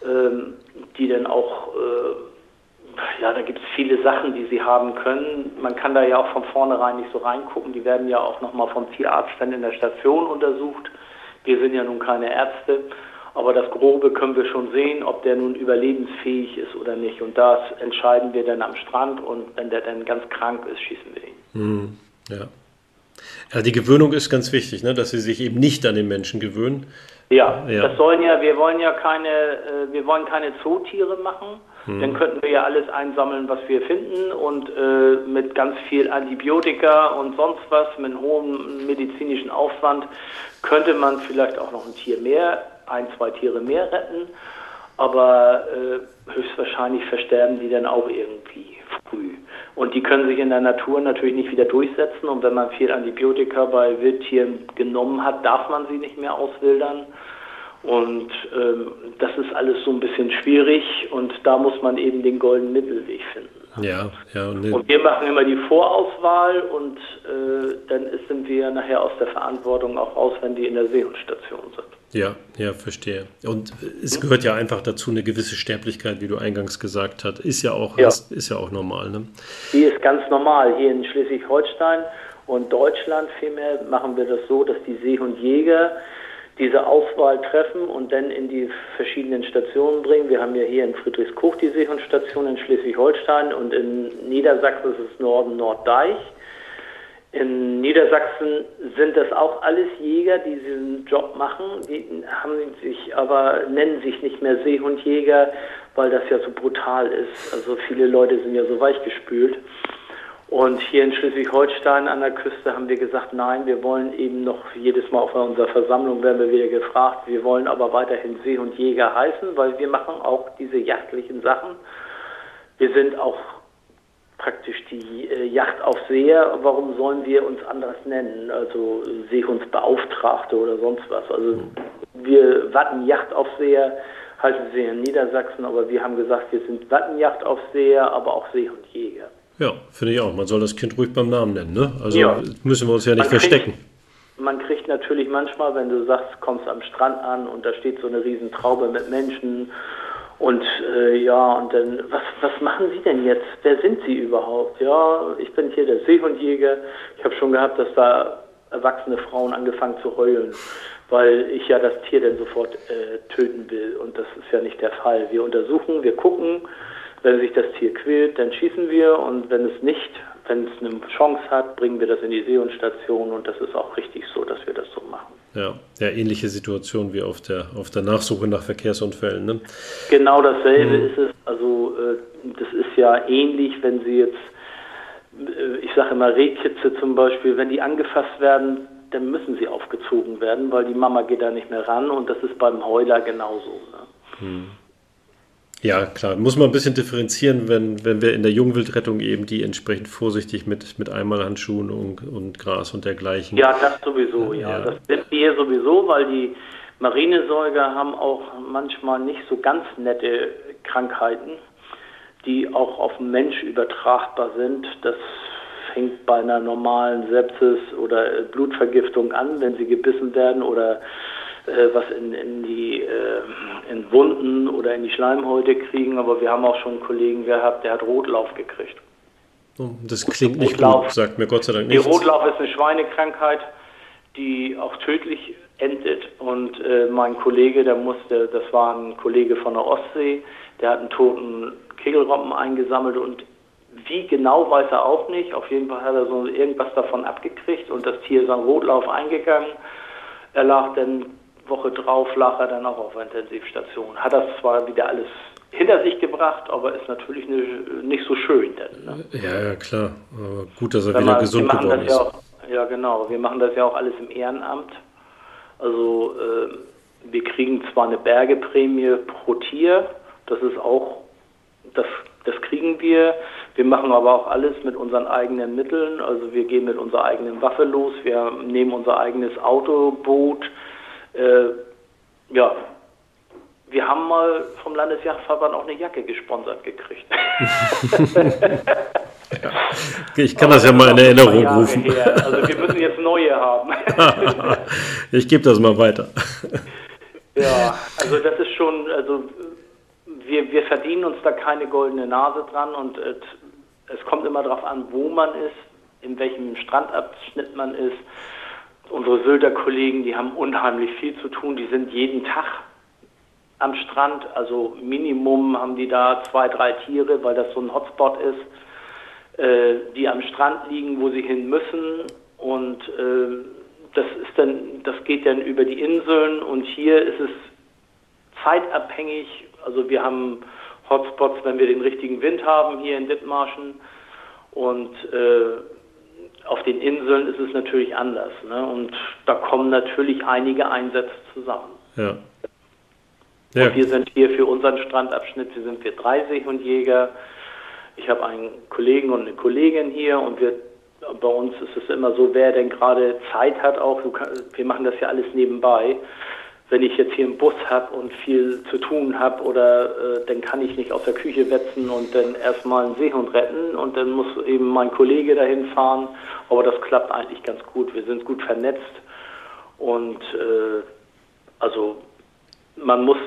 ähm, die dann auch, äh, ja, da gibt es viele Sachen, die sie haben können. Man kann da ja auch von vornherein nicht so reingucken. Die werden ja auch nochmal vom Tierarzt dann in der Station untersucht. Wir sind ja nun keine Ärzte. Aber das Grobe können wir schon sehen, ob der nun überlebensfähig ist oder nicht. Und das entscheiden wir dann am Strand und wenn der dann ganz krank ist, schießen wir ihn.
Hm, ja. ja. Die Gewöhnung ist ganz wichtig, ne? dass sie sich eben nicht an den Menschen gewöhnen.
Ja, ja, das sollen ja, wir wollen ja keine, äh, wir wollen keine Zootiere machen. Hm. Dann könnten wir ja alles einsammeln, was wir finden und äh, mit ganz viel Antibiotika und sonst was, mit hohem medizinischen Aufwand, könnte man vielleicht auch noch ein Tier mehr ein, zwei Tiere mehr retten, aber äh, höchstwahrscheinlich versterben die dann auch irgendwie früh. Und die können sich in der Natur natürlich nicht wieder durchsetzen und wenn man viel Antibiotika bei Wildtieren genommen hat, darf man sie nicht mehr auswildern. Und ähm, das ist alles so ein bisschen schwierig und da muss man eben den goldenen Mittelweg finden.
Ja, ja.
Und, und wir machen immer die Vorauswahl und äh, dann sind wir nachher aus der Verantwortung auch raus, wenn die in der Seehundstation sind.
Ja, ja, verstehe. Und es gehört ja einfach dazu eine gewisse Sterblichkeit, wie du eingangs gesagt hast. Ist ja auch, ja. Ist, ist ja auch normal. Ne?
Die ist ganz normal. Hier in Schleswig-Holstein und Deutschland vielmehr machen wir das so, dass die Seehundjäger diese Auswahl treffen und dann in die verschiedenen Stationen bringen. Wir haben ja hier in Friedrichskoch die Seehundstation in Schleswig-Holstein und in Niedersachsen ist es Norden Norddeich. In Niedersachsen sind das auch alles Jäger, die diesen Job machen. Die haben sich aber nennen sich nicht mehr Seehundjäger, weil das ja so brutal ist. Also viele Leute sind ja so weichgespült. Und hier in Schleswig-Holstein an der Küste haben wir gesagt, nein, wir wollen eben noch jedes Mal auf unserer Versammlung werden wir wieder gefragt, wir wollen aber weiterhin Seehundjäger heißen, weil wir machen auch diese jagdlichen Sachen. Wir sind auch praktisch die äh, Yachtaufseher. Warum sollen wir uns anders nennen? Also Seehundsbeauftragte oder sonst was. Also wir Wattenjachtaufseher heißen sie in Niedersachsen, aber wir haben gesagt, wir sind Wattenjachtaufseher, aber auch Seehundjäger.
Ja, finde ich auch. Man soll das Kind ruhig beim Namen nennen. Ne? Also ja. müssen wir uns ja nicht man verstecken.
Kriegt, man kriegt natürlich manchmal, wenn du sagst, kommst am Strand an und da steht so eine Riesentraube mit Menschen und äh, ja, und dann, was, was machen Sie denn jetzt? Wer sind Sie überhaupt? Ja, ich bin hier der Seehundjäger. Ich habe schon gehabt, dass da erwachsene Frauen angefangen zu heulen, weil ich ja das Tier dann sofort äh, töten will. Und das ist ja nicht der Fall. Wir untersuchen, wir gucken, wenn sich das Tier quält, dann schießen wir und wenn es nicht, wenn es eine Chance hat, bringen wir das in die Seehundstation und das ist auch richtig so, dass wir das so machen.
Ja, ja ähnliche Situation wie auf der, auf der Nachsuche nach Verkehrsunfällen. Ne?
Genau dasselbe mhm. ist es. Also äh, das ist ja ähnlich, wenn Sie jetzt, äh, ich sage immer Rehkitze zum Beispiel, wenn die angefasst werden, dann müssen sie aufgezogen werden, weil die Mama geht da nicht mehr ran und das ist beim Heuler genauso. Ne? Mhm.
Ja, klar. Muss man ein bisschen differenzieren, wenn, wenn wir in der Jungwildrettung eben die entsprechend vorsichtig mit, mit Einmalhandschuhen und, und Gras und dergleichen.
Ja, das sowieso, ja. ja. Das sind wir sowieso, weil die Marinesäuger haben auch manchmal nicht so ganz nette Krankheiten, die auch auf den Mensch übertragbar sind. Das fängt bei einer normalen Sepsis oder Blutvergiftung an, wenn sie gebissen werden oder was in, in die äh, in Wunden oder in die Schleimhäute kriegen, aber wir haben auch schon einen Kollegen gehabt, der hat Rotlauf gekriegt.
Oh, das klingt nicht Rotlauf, gut, sagt mir Gott sei Dank
nichts. Die Rotlauf ist eine Schweinekrankheit, die auch tödlich endet. Und äh, mein Kollege, der musste, das war ein Kollege von der Ostsee, der hat einen toten Kegelroppen eingesammelt und wie genau weiß er auch nicht. Auf jeden Fall hat er so irgendwas davon abgekriegt und das Tier ist an Rotlauf eingegangen. Er lag dann Woche drauf lag er dann auch auf der Intensivstation. Hat das zwar wieder alles hinter sich gebracht, aber ist natürlich nicht so schön. Denn,
ne? Ja, ja, klar. Aber gut, dass er Wenn wieder man, gesund geworden ist.
Ja, auch, ja, genau. Wir machen das ja auch alles im Ehrenamt. Also äh, wir kriegen zwar eine Bergeprämie pro Tier, das ist auch, das, das kriegen wir. Wir machen aber auch alles mit unseren eigenen Mitteln. Also wir gehen mit unserer eigenen Waffe los, wir nehmen unser eigenes Autoboot, äh, ja, wir haben mal vom Landesjagdverband auch eine Jacke gesponsert gekriegt.
ja. Ich kann das ja mal in Erinnerung rufen.
Her. Also wir müssen jetzt neue haben. [laughs]
ich gebe das mal weiter.
ja, also das ist schon, also wir, wir verdienen uns da keine goldene Nase dran und es, es kommt immer darauf an, wo man ist, in welchem Strandabschnitt man ist unsere Sylter Kollegen, die haben unheimlich viel zu tun. Die sind jeden Tag am Strand. Also Minimum haben die da zwei, drei Tiere, weil das so ein Hotspot ist, äh, die am Strand liegen, wo sie hin müssen. Und äh, das ist dann, das geht dann über die Inseln. Und hier ist es zeitabhängig. Also wir haben Hotspots, wenn wir den richtigen Wind haben hier in Dithmarschen. Und äh, auf den Inseln ist es natürlich anders. Ne? Und da kommen natürlich einige Einsätze zusammen.
Ja.
ja. Und wir sind hier für unseren Strandabschnitt, wir sind wir drei Seehundjäger. Ich habe einen Kollegen und eine Kollegin hier und wir bei uns ist es immer so, wer denn gerade Zeit hat auch, wir machen das ja alles nebenbei wenn ich jetzt hier einen Bus habe und viel zu tun habe oder äh, dann kann ich nicht aus der Küche wetzen und dann erstmal einen Seehund retten und dann muss eben mein Kollege dahin fahren. Aber das klappt eigentlich ganz gut. Wir sind gut vernetzt und äh, also man muss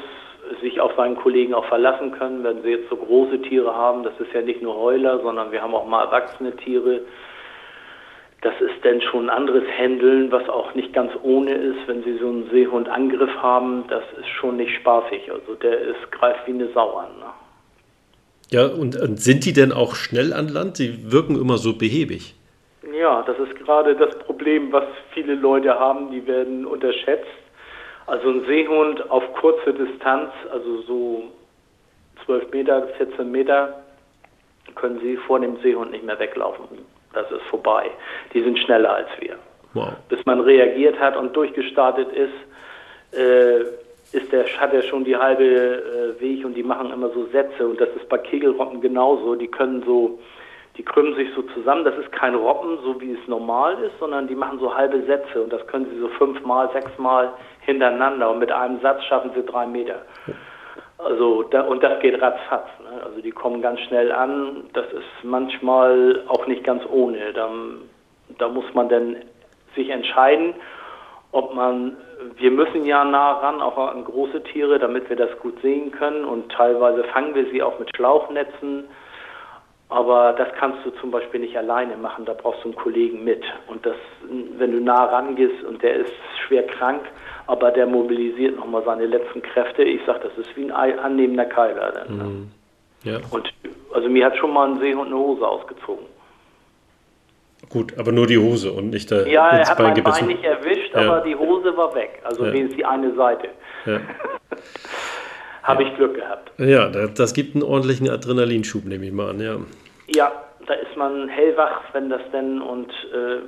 sich auf seinen Kollegen auch verlassen können, wenn sie jetzt so große Tiere haben. Das ist ja nicht nur Heuler, sondern wir haben auch mal erwachsene Tiere das ist dann schon ein anderes Händeln, was auch nicht ganz ohne ist, wenn Sie so einen Seehundangriff haben. Das ist schon nicht spaßig. Also der ist, greift wie eine Sau an. Ne?
Ja, und, und sind die denn auch schnell an Land? Sie wirken immer so behäbig.
Ja, das ist gerade das Problem, was viele Leute haben. Die werden unterschätzt. Also ein Seehund auf kurze Distanz, also so 12 Meter, 14 Meter, können Sie vor dem Seehund nicht mehr weglaufen das ist vorbei. Die sind schneller als wir. Wow. Bis man reagiert hat und durchgestartet ist, äh, ist der, hat er schon die halbe äh, Weg und die machen immer so Sätze und das ist bei Kegelroppen genauso. Die können so, die krümmen sich so zusammen. Das ist kein Robben, so wie es normal ist, sondern die machen so halbe Sätze und das können sie so fünfmal, sechsmal hintereinander und mit einem Satz schaffen sie drei Meter. Also da, und das geht ratzfatz. Ne? Also die kommen ganz schnell an. Das ist manchmal auch nicht ganz ohne. Da, da muss man dann sich entscheiden, ob man, wir müssen ja nah ran, auch an große Tiere, damit wir das gut sehen können. Und teilweise fangen wir sie auch mit Schlauchnetzen. Aber das kannst du zum Beispiel nicht alleine machen, da brauchst du einen Kollegen mit. Und das, wenn du nah rangehst und der ist schwer krank, aber der mobilisiert nochmal seine letzten Kräfte, ich sag, das ist wie ein annehmender Keiler. Dann, ne? mhm. Ja. Und also mir hat schon mal ein Seehund eine Hose ausgezogen.
Gut, aber nur die Hose und nicht der
Ja, er hat Bein mein gebissen. Bein nicht erwischt, ja. aber die Hose war weg. Also ja. wenigstens die eine Seite. Ja. [laughs] Habe ich Glück gehabt.
Ja, das gibt einen ordentlichen Adrenalinschub, nehme ich mal an, ja.
Ja, da ist man hellwach, wenn das denn und äh,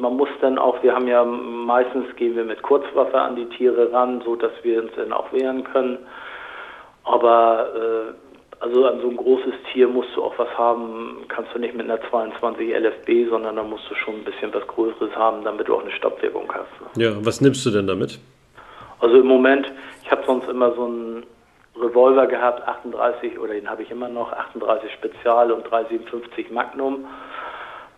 man muss dann auch, wir haben ja meistens gehen wir mit Kurzwaffe an die Tiere ran, so dass wir uns dann auch wehren können. Aber äh, also an so ein großes Tier musst du auch was haben, kannst du nicht mit einer 22 LFB, sondern da musst du schon ein bisschen was Größeres haben, damit du auch eine Stoppwirkung hast.
Ne? Ja, was nimmst du denn damit?
Also im Moment, ich habe sonst immer so ein Revolver gehabt, 38 oder den habe ich immer noch, 38 Spezial und 357 Magnum.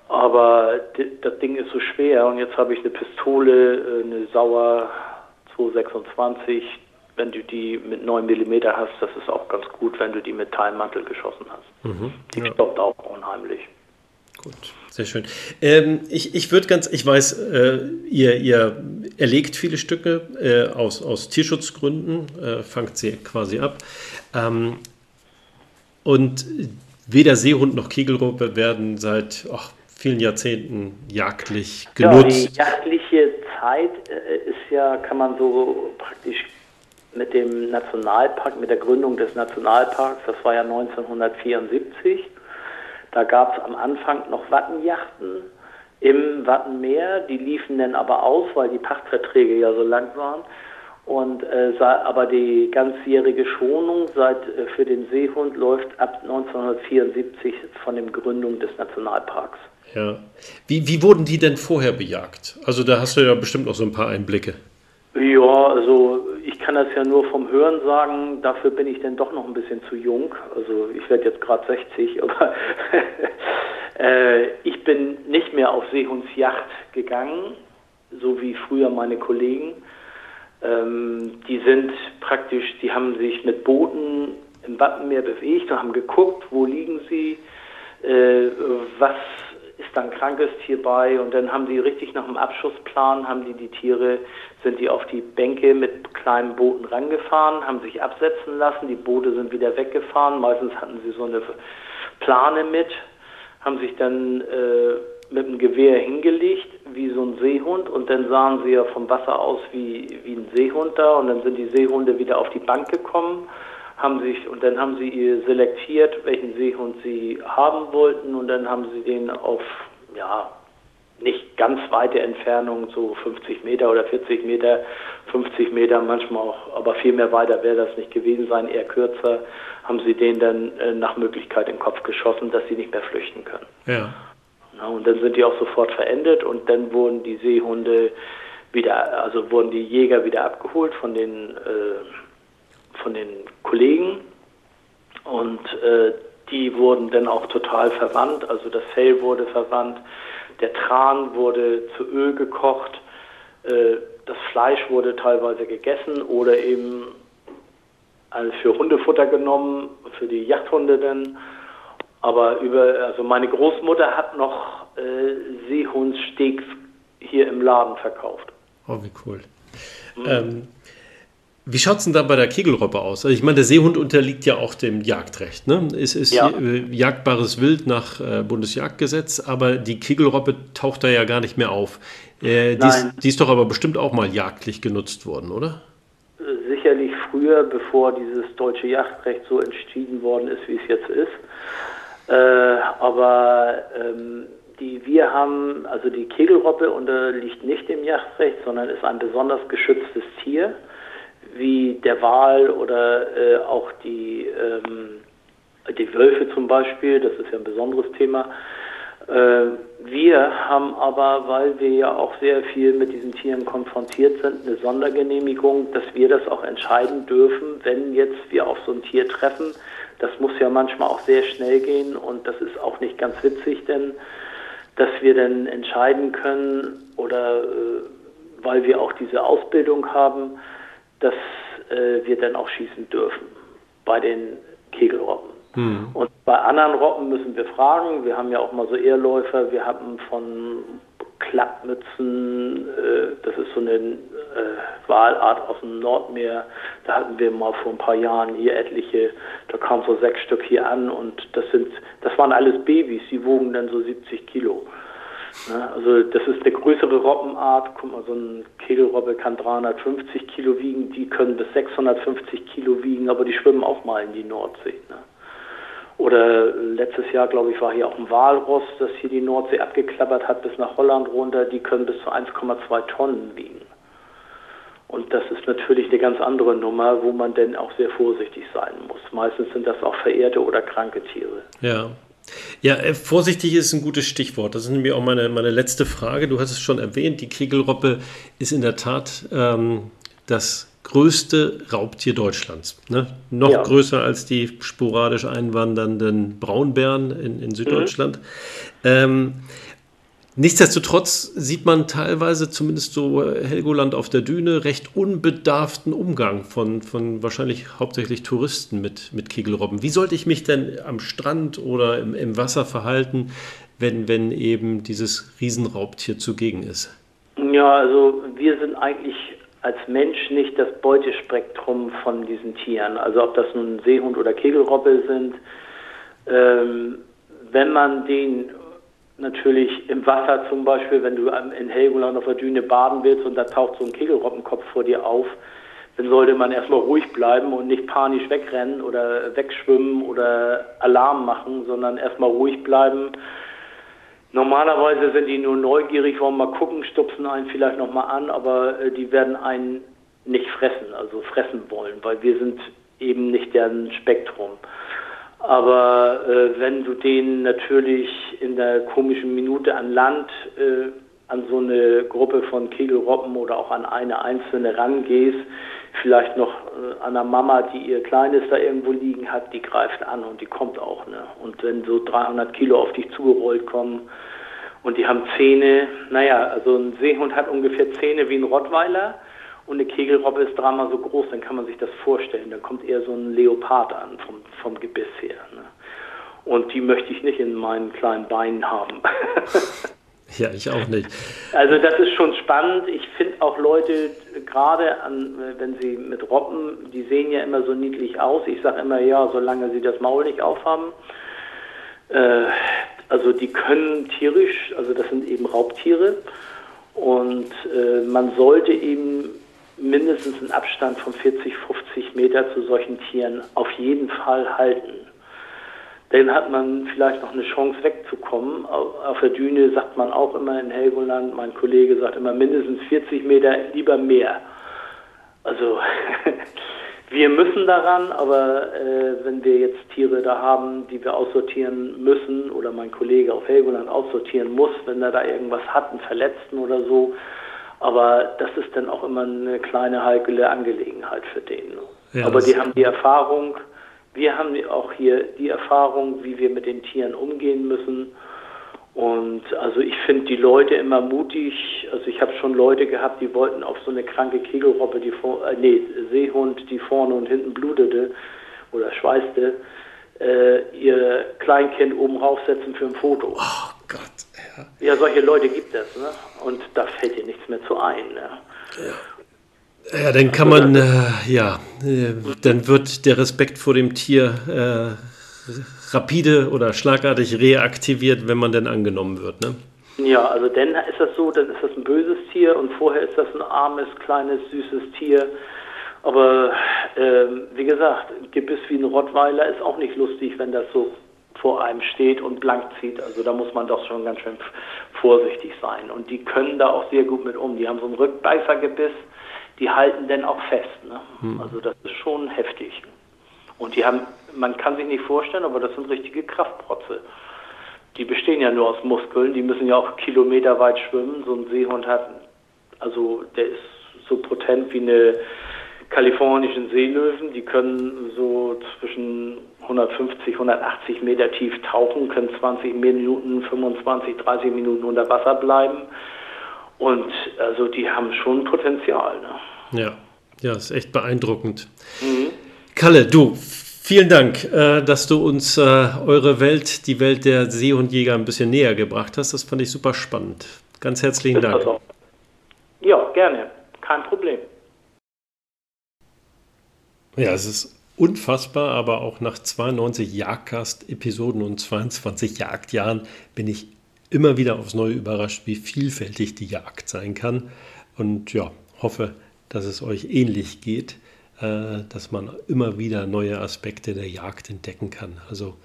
Aber das Ding ist so schwer und jetzt habe ich eine Pistole, äh, eine Sauer 226. Wenn du die mit 9 mm hast, das ist auch ganz gut, wenn du die mit Teilmantel geschossen hast. Mhm, die ja. stoppt auch unheimlich.
Gut, sehr schön. Ähm, ich ich würde ganz, ich weiß, äh, ihr, ihr erlegt viele Stücke äh, aus, aus Tierschutzgründen, äh, fangt sie quasi ab. Ähm, und weder Seehund noch Kegelrobbe werden seit ach, vielen Jahrzehnten jagdlich genutzt.
Ja, die jagdliche Zeit äh, ist ja, kann man so praktisch mit dem Nationalpark, mit der Gründung des Nationalparks, das war ja 1974, da gab es am Anfang noch Wattenjachten im Wattenmeer. Die liefen dann aber aus, weil die Pachtverträge ja so lang waren. Und äh, aber die ganzjährige Schonung seit äh, für den Seehund läuft ab 1974 von der Gründung des Nationalparks.
Ja. Wie, wie wurden die denn vorher bejagt? Also da hast du ja bestimmt noch so ein paar Einblicke.
Ja, also ich kann das ja nur vom Hören sagen, dafür bin ich denn doch noch ein bisschen zu jung. Also ich werde jetzt gerade 60, [laughs] aber äh, ich bin nicht mehr auf Seehundsjacht gegangen, so wie früher meine Kollegen. Ähm, die sind praktisch, die haben sich mit Booten im Wattenmeer bewegt und haben geguckt, wo liegen sie, äh, was ist dann krankes Tier bei und dann haben die richtig nach dem Abschussplan, haben die die Tiere, sind die auf die Bänke mit kleinen Booten rangefahren, haben sich absetzen lassen, die Boote sind wieder weggefahren, meistens hatten sie so eine Plane mit, haben sich dann äh, mit dem Gewehr hingelegt, wie so ein Seehund und dann sahen sie ja vom Wasser aus wie, wie ein Seehund da und dann sind die Seehunde wieder auf die Bank gekommen haben sich und dann haben sie selektiert, welchen Seehund sie haben wollten und dann haben sie den auf ja nicht ganz weite Entfernung, so 50 Meter oder 40 Meter, 50 Meter, manchmal auch, aber viel mehr weiter wäre das nicht gewesen sein, eher kürzer, haben sie den dann äh, nach Möglichkeit in den Kopf geschossen, dass sie nicht mehr flüchten können. Ja. Na, und dann sind die auch sofort verendet und dann wurden die Seehunde wieder, also wurden die Jäger wieder abgeholt von den äh, von den Kollegen und äh, die wurden dann auch total verwandt, also das Fell wurde verwandt, der Tran wurde zu Öl gekocht, äh, das Fleisch wurde teilweise gegessen oder eben also für Hundefutter genommen, für die Jagdhunde dann. Aber über, also meine Großmutter hat noch äh, Seehundssteaks hier im Laden verkauft.
Oh, wie cool. Mhm. Ähm, wie schaut es denn da bei der Kegelrobbe aus? Also ich meine, der Seehund unterliegt ja auch dem Jagdrecht. Ne? Es ist ja. Äh, jagdbares Wild nach äh, Bundesjagdgesetz, aber die Kegelrobbe taucht da ja gar nicht mehr auf. Äh, die, ist, die, ist, doch aber bestimmt auch mal jagdlich genutzt worden, oder?
Sicherlich früher, bevor dieses deutsche Jagdrecht so entschieden worden ist, wie es jetzt ist. Äh, aber ähm, die wir haben, also die Kegelrobbe unterliegt nicht dem Jagdrecht, sondern ist ein besonders geschütztes Tier wie der Wal oder äh, auch die, ähm, die Wölfe zum Beispiel, das ist ja ein besonderes Thema. Äh, wir haben aber, weil wir ja auch sehr viel mit diesen Tieren konfrontiert sind, eine Sondergenehmigung, dass wir das auch entscheiden dürfen, wenn jetzt wir auf so ein Tier treffen. Das muss ja manchmal auch sehr schnell gehen und das ist auch nicht ganz witzig, denn dass wir dann entscheiden können oder äh, weil wir auch diese Ausbildung haben, dass äh, wir dann auch schießen dürfen bei den Kegelrobben. Mhm. Und bei anderen Robben müssen wir fragen. Wir haben ja auch mal so Ehrläufer. Wir haben von Klappmützen, äh, das ist so eine äh, Walart aus dem Nordmeer. Da hatten wir mal vor ein paar Jahren hier etliche, da kamen so sechs Stück hier an und das sind, das waren alles Babys, die wogen dann so 70 Kilo. Ne? Also das ist eine größere Robbenart. Guck mal, so ein Kegelrobbe kann 350 Kilo wiegen, die können bis 650 Kilo wiegen, aber die schwimmen auch mal in die Nordsee. Ne? Oder letztes Jahr, glaube ich, war hier auch ein Walross, das hier die Nordsee abgeklappert hat bis nach Holland runter. Die können bis zu 1,2 Tonnen wiegen. Und das ist natürlich eine ganz andere Nummer, wo man denn auch sehr vorsichtig sein muss. Meistens sind das auch verehrte oder kranke Tiere.
Ja. Ja, äh, vorsichtig ist ein gutes Stichwort. Das ist nämlich auch meine, meine letzte Frage. Du hast es schon erwähnt, die Kegelroppe ist in der Tat ähm, das größte Raubtier Deutschlands. Ne? Noch ja. größer als die sporadisch einwandernden Braunbären in, in Süddeutschland. Mhm. Ähm, nichtsdestotrotz sieht man teilweise, zumindest so Helgoland auf der Düne, recht unbedarften Umgang von, von wahrscheinlich hauptsächlich Touristen mit, mit Kegelrobben. Wie sollte ich mich denn am Strand oder im, im Wasser verhalten, wenn, wenn eben dieses Riesenraubtier zugegen ist?
Ja, also wir sind eigentlich als Mensch nicht das Beutespektrum von diesen Tieren. Also ob das nun Seehund oder Kegelrobbe sind. Ähm, wenn man den natürlich im Wasser zum Beispiel, wenn du in Helgoland auf der Düne baden willst und da taucht so ein Kegelrobbenkopf vor dir auf, dann sollte man erstmal ruhig bleiben und nicht panisch wegrennen oder wegschwimmen oder Alarm machen, sondern erstmal ruhig bleiben Normalerweise sind die nur neugierig, wollen mal gucken, stupsen einen vielleicht nochmal an, aber äh, die werden einen nicht fressen, also fressen wollen, weil wir sind eben nicht deren Spektrum. Aber äh, wenn du denen natürlich in der komischen Minute an Land äh, an so eine Gruppe von Kegelrobben oder auch an eine einzelne rangehst, vielleicht noch äh, an einer Mama, die ihr Kleines da irgendwo liegen hat, die greift an und die kommt auch. Ne? Und wenn so 300 Kilo auf dich zugerollt kommen und die haben Zähne, naja, also ein Seehund hat ungefähr Zähne wie ein Rottweiler und eine Kegelrobbe ist dreimal so groß, dann kann man sich das vorstellen. Dann kommt eher so ein Leopard an vom, vom Gebiss her. Ne? Und die möchte ich nicht in meinen kleinen Beinen haben. [laughs]
Ja, ich auch nicht.
Also das ist schon spannend. Ich finde auch Leute, gerade wenn sie mit Robben, die sehen ja immer so niedlich aus. Ich sage immer, ja, solange sie das Maul nicht aufhaben. Äh, also die können tierisch, also das sind eben Raubtiere. Und äh, man sollte eben mindestens einen Abstand von 40, 50 Meter zu solchen Tieren auf jeden Fall halten dann hat man vielleicht noch eine Chance wegzukommen. Auf der Düne sagt man auch immer in Helgoland, mein Kollege sagt immer mindestens 40 Meter, lieber mehr. Also [laughs] wir müssen daran, aber äh, wenn wir jetzt Tiere da haben, die wir aussortieren müssen oder mein Kollege auf Helgoland aussortieren muss, wenn er da irgendwas hat, einen Verletzten oder so, aber das ist dann auch immer eine kleine heikle Angelegenheit für den. Ja, aber die haben die Erfahrung, wir haben auch hier die Erfahrung, wie wir mit den Tieren umgehen müssen. Und also ich finde die Leute immer mutig. Also ich habe schon Leute gehabt, die wollten auf so eine kranke Kegelrobbe, die vor, äh, nee, Seehund, die vorne und hinten blutete oder schweißte, äh, ihr Kleinkind oben raufsetzen für ein Foto.
Oh Gott.
Ja, ja solche Leute gibt es. Ne? Und da fällt dir nichts mehr zu ein. Ne? Ja.
Ja, dann kann man, äh, ja, äh, dann wird der Respekt vor dem Tier äh, rapide oder schlagartig reaktiviert, wenn man denn angenommen wird, ne?
Ja, also dann ist das so, dann ist das ein böses Tier und vorher ist das ein armes, kleines, süßes Tier. Aber äh, wie gesagt, Gebiss wie ein Rottweiler ist auch nicht lustig, wenn das so vor einem steht und blank zieht. Also da muss man doch schon ganz schön vorsichtig sein. Und die können da auch sehr gut mit um. Die haben so ein Rückbeißergebiss die halten dann auch fest. Ne? Hm. Also das ist schon heftig. Und die haben, man kann sich nicht vorstellen, aber das sind richtige Kraftprotze. die bestehen ja nur aus Muskeln, die müssen ja auch kilometerweit schwimmen. So ein Seehund hat, also der ist so potent wie eine kalifornischen Seelöwen, die können so zwischen 150, 180 Meter tief tauchen, können 20 Minuten, 25, 30 Minuten unter Wasser bleiben. Und also die haben schon Potenzial.
Ne? Ja, ja, ist echt beeindruckend. Mhm. Kalle, du, vielen Dank, äh, dass du uns äh, eure Welt, die Welt der Seehundjäger ein bisschen näher gebracht hast. Das fand ich super spannend. Ganz herzlichen Dank.
Ja, gerne. Kein Problem.
Ja, es ist unfassbar, aber auch nach 92 Jagdcast-Episoden und 22 Jagdjahren bin ich immer wieder aufs Neue überrascht, wie vielfältig die Jagd sein kann. Und ja, hoffe, dass es euch ähnlich geht, äh, dass man immer wieder neue Aspekte der Jagd entdecken kann. Also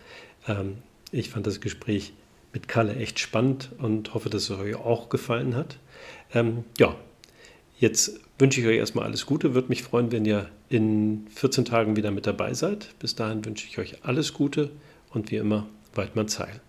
ähm, ich fand das Gespräch mit Kalle echt spannend und hoffe, dass es euch auch gefallen hat. Ähm, ja, jetzt wünsche ich euch erstmal alles Gute. Würde mich freuen, wenn ihr in 14 Tagen wieder mit dabei seid. Bis dahin wünsche ich euch alles Gute und wie immer, Waldmann Zeil.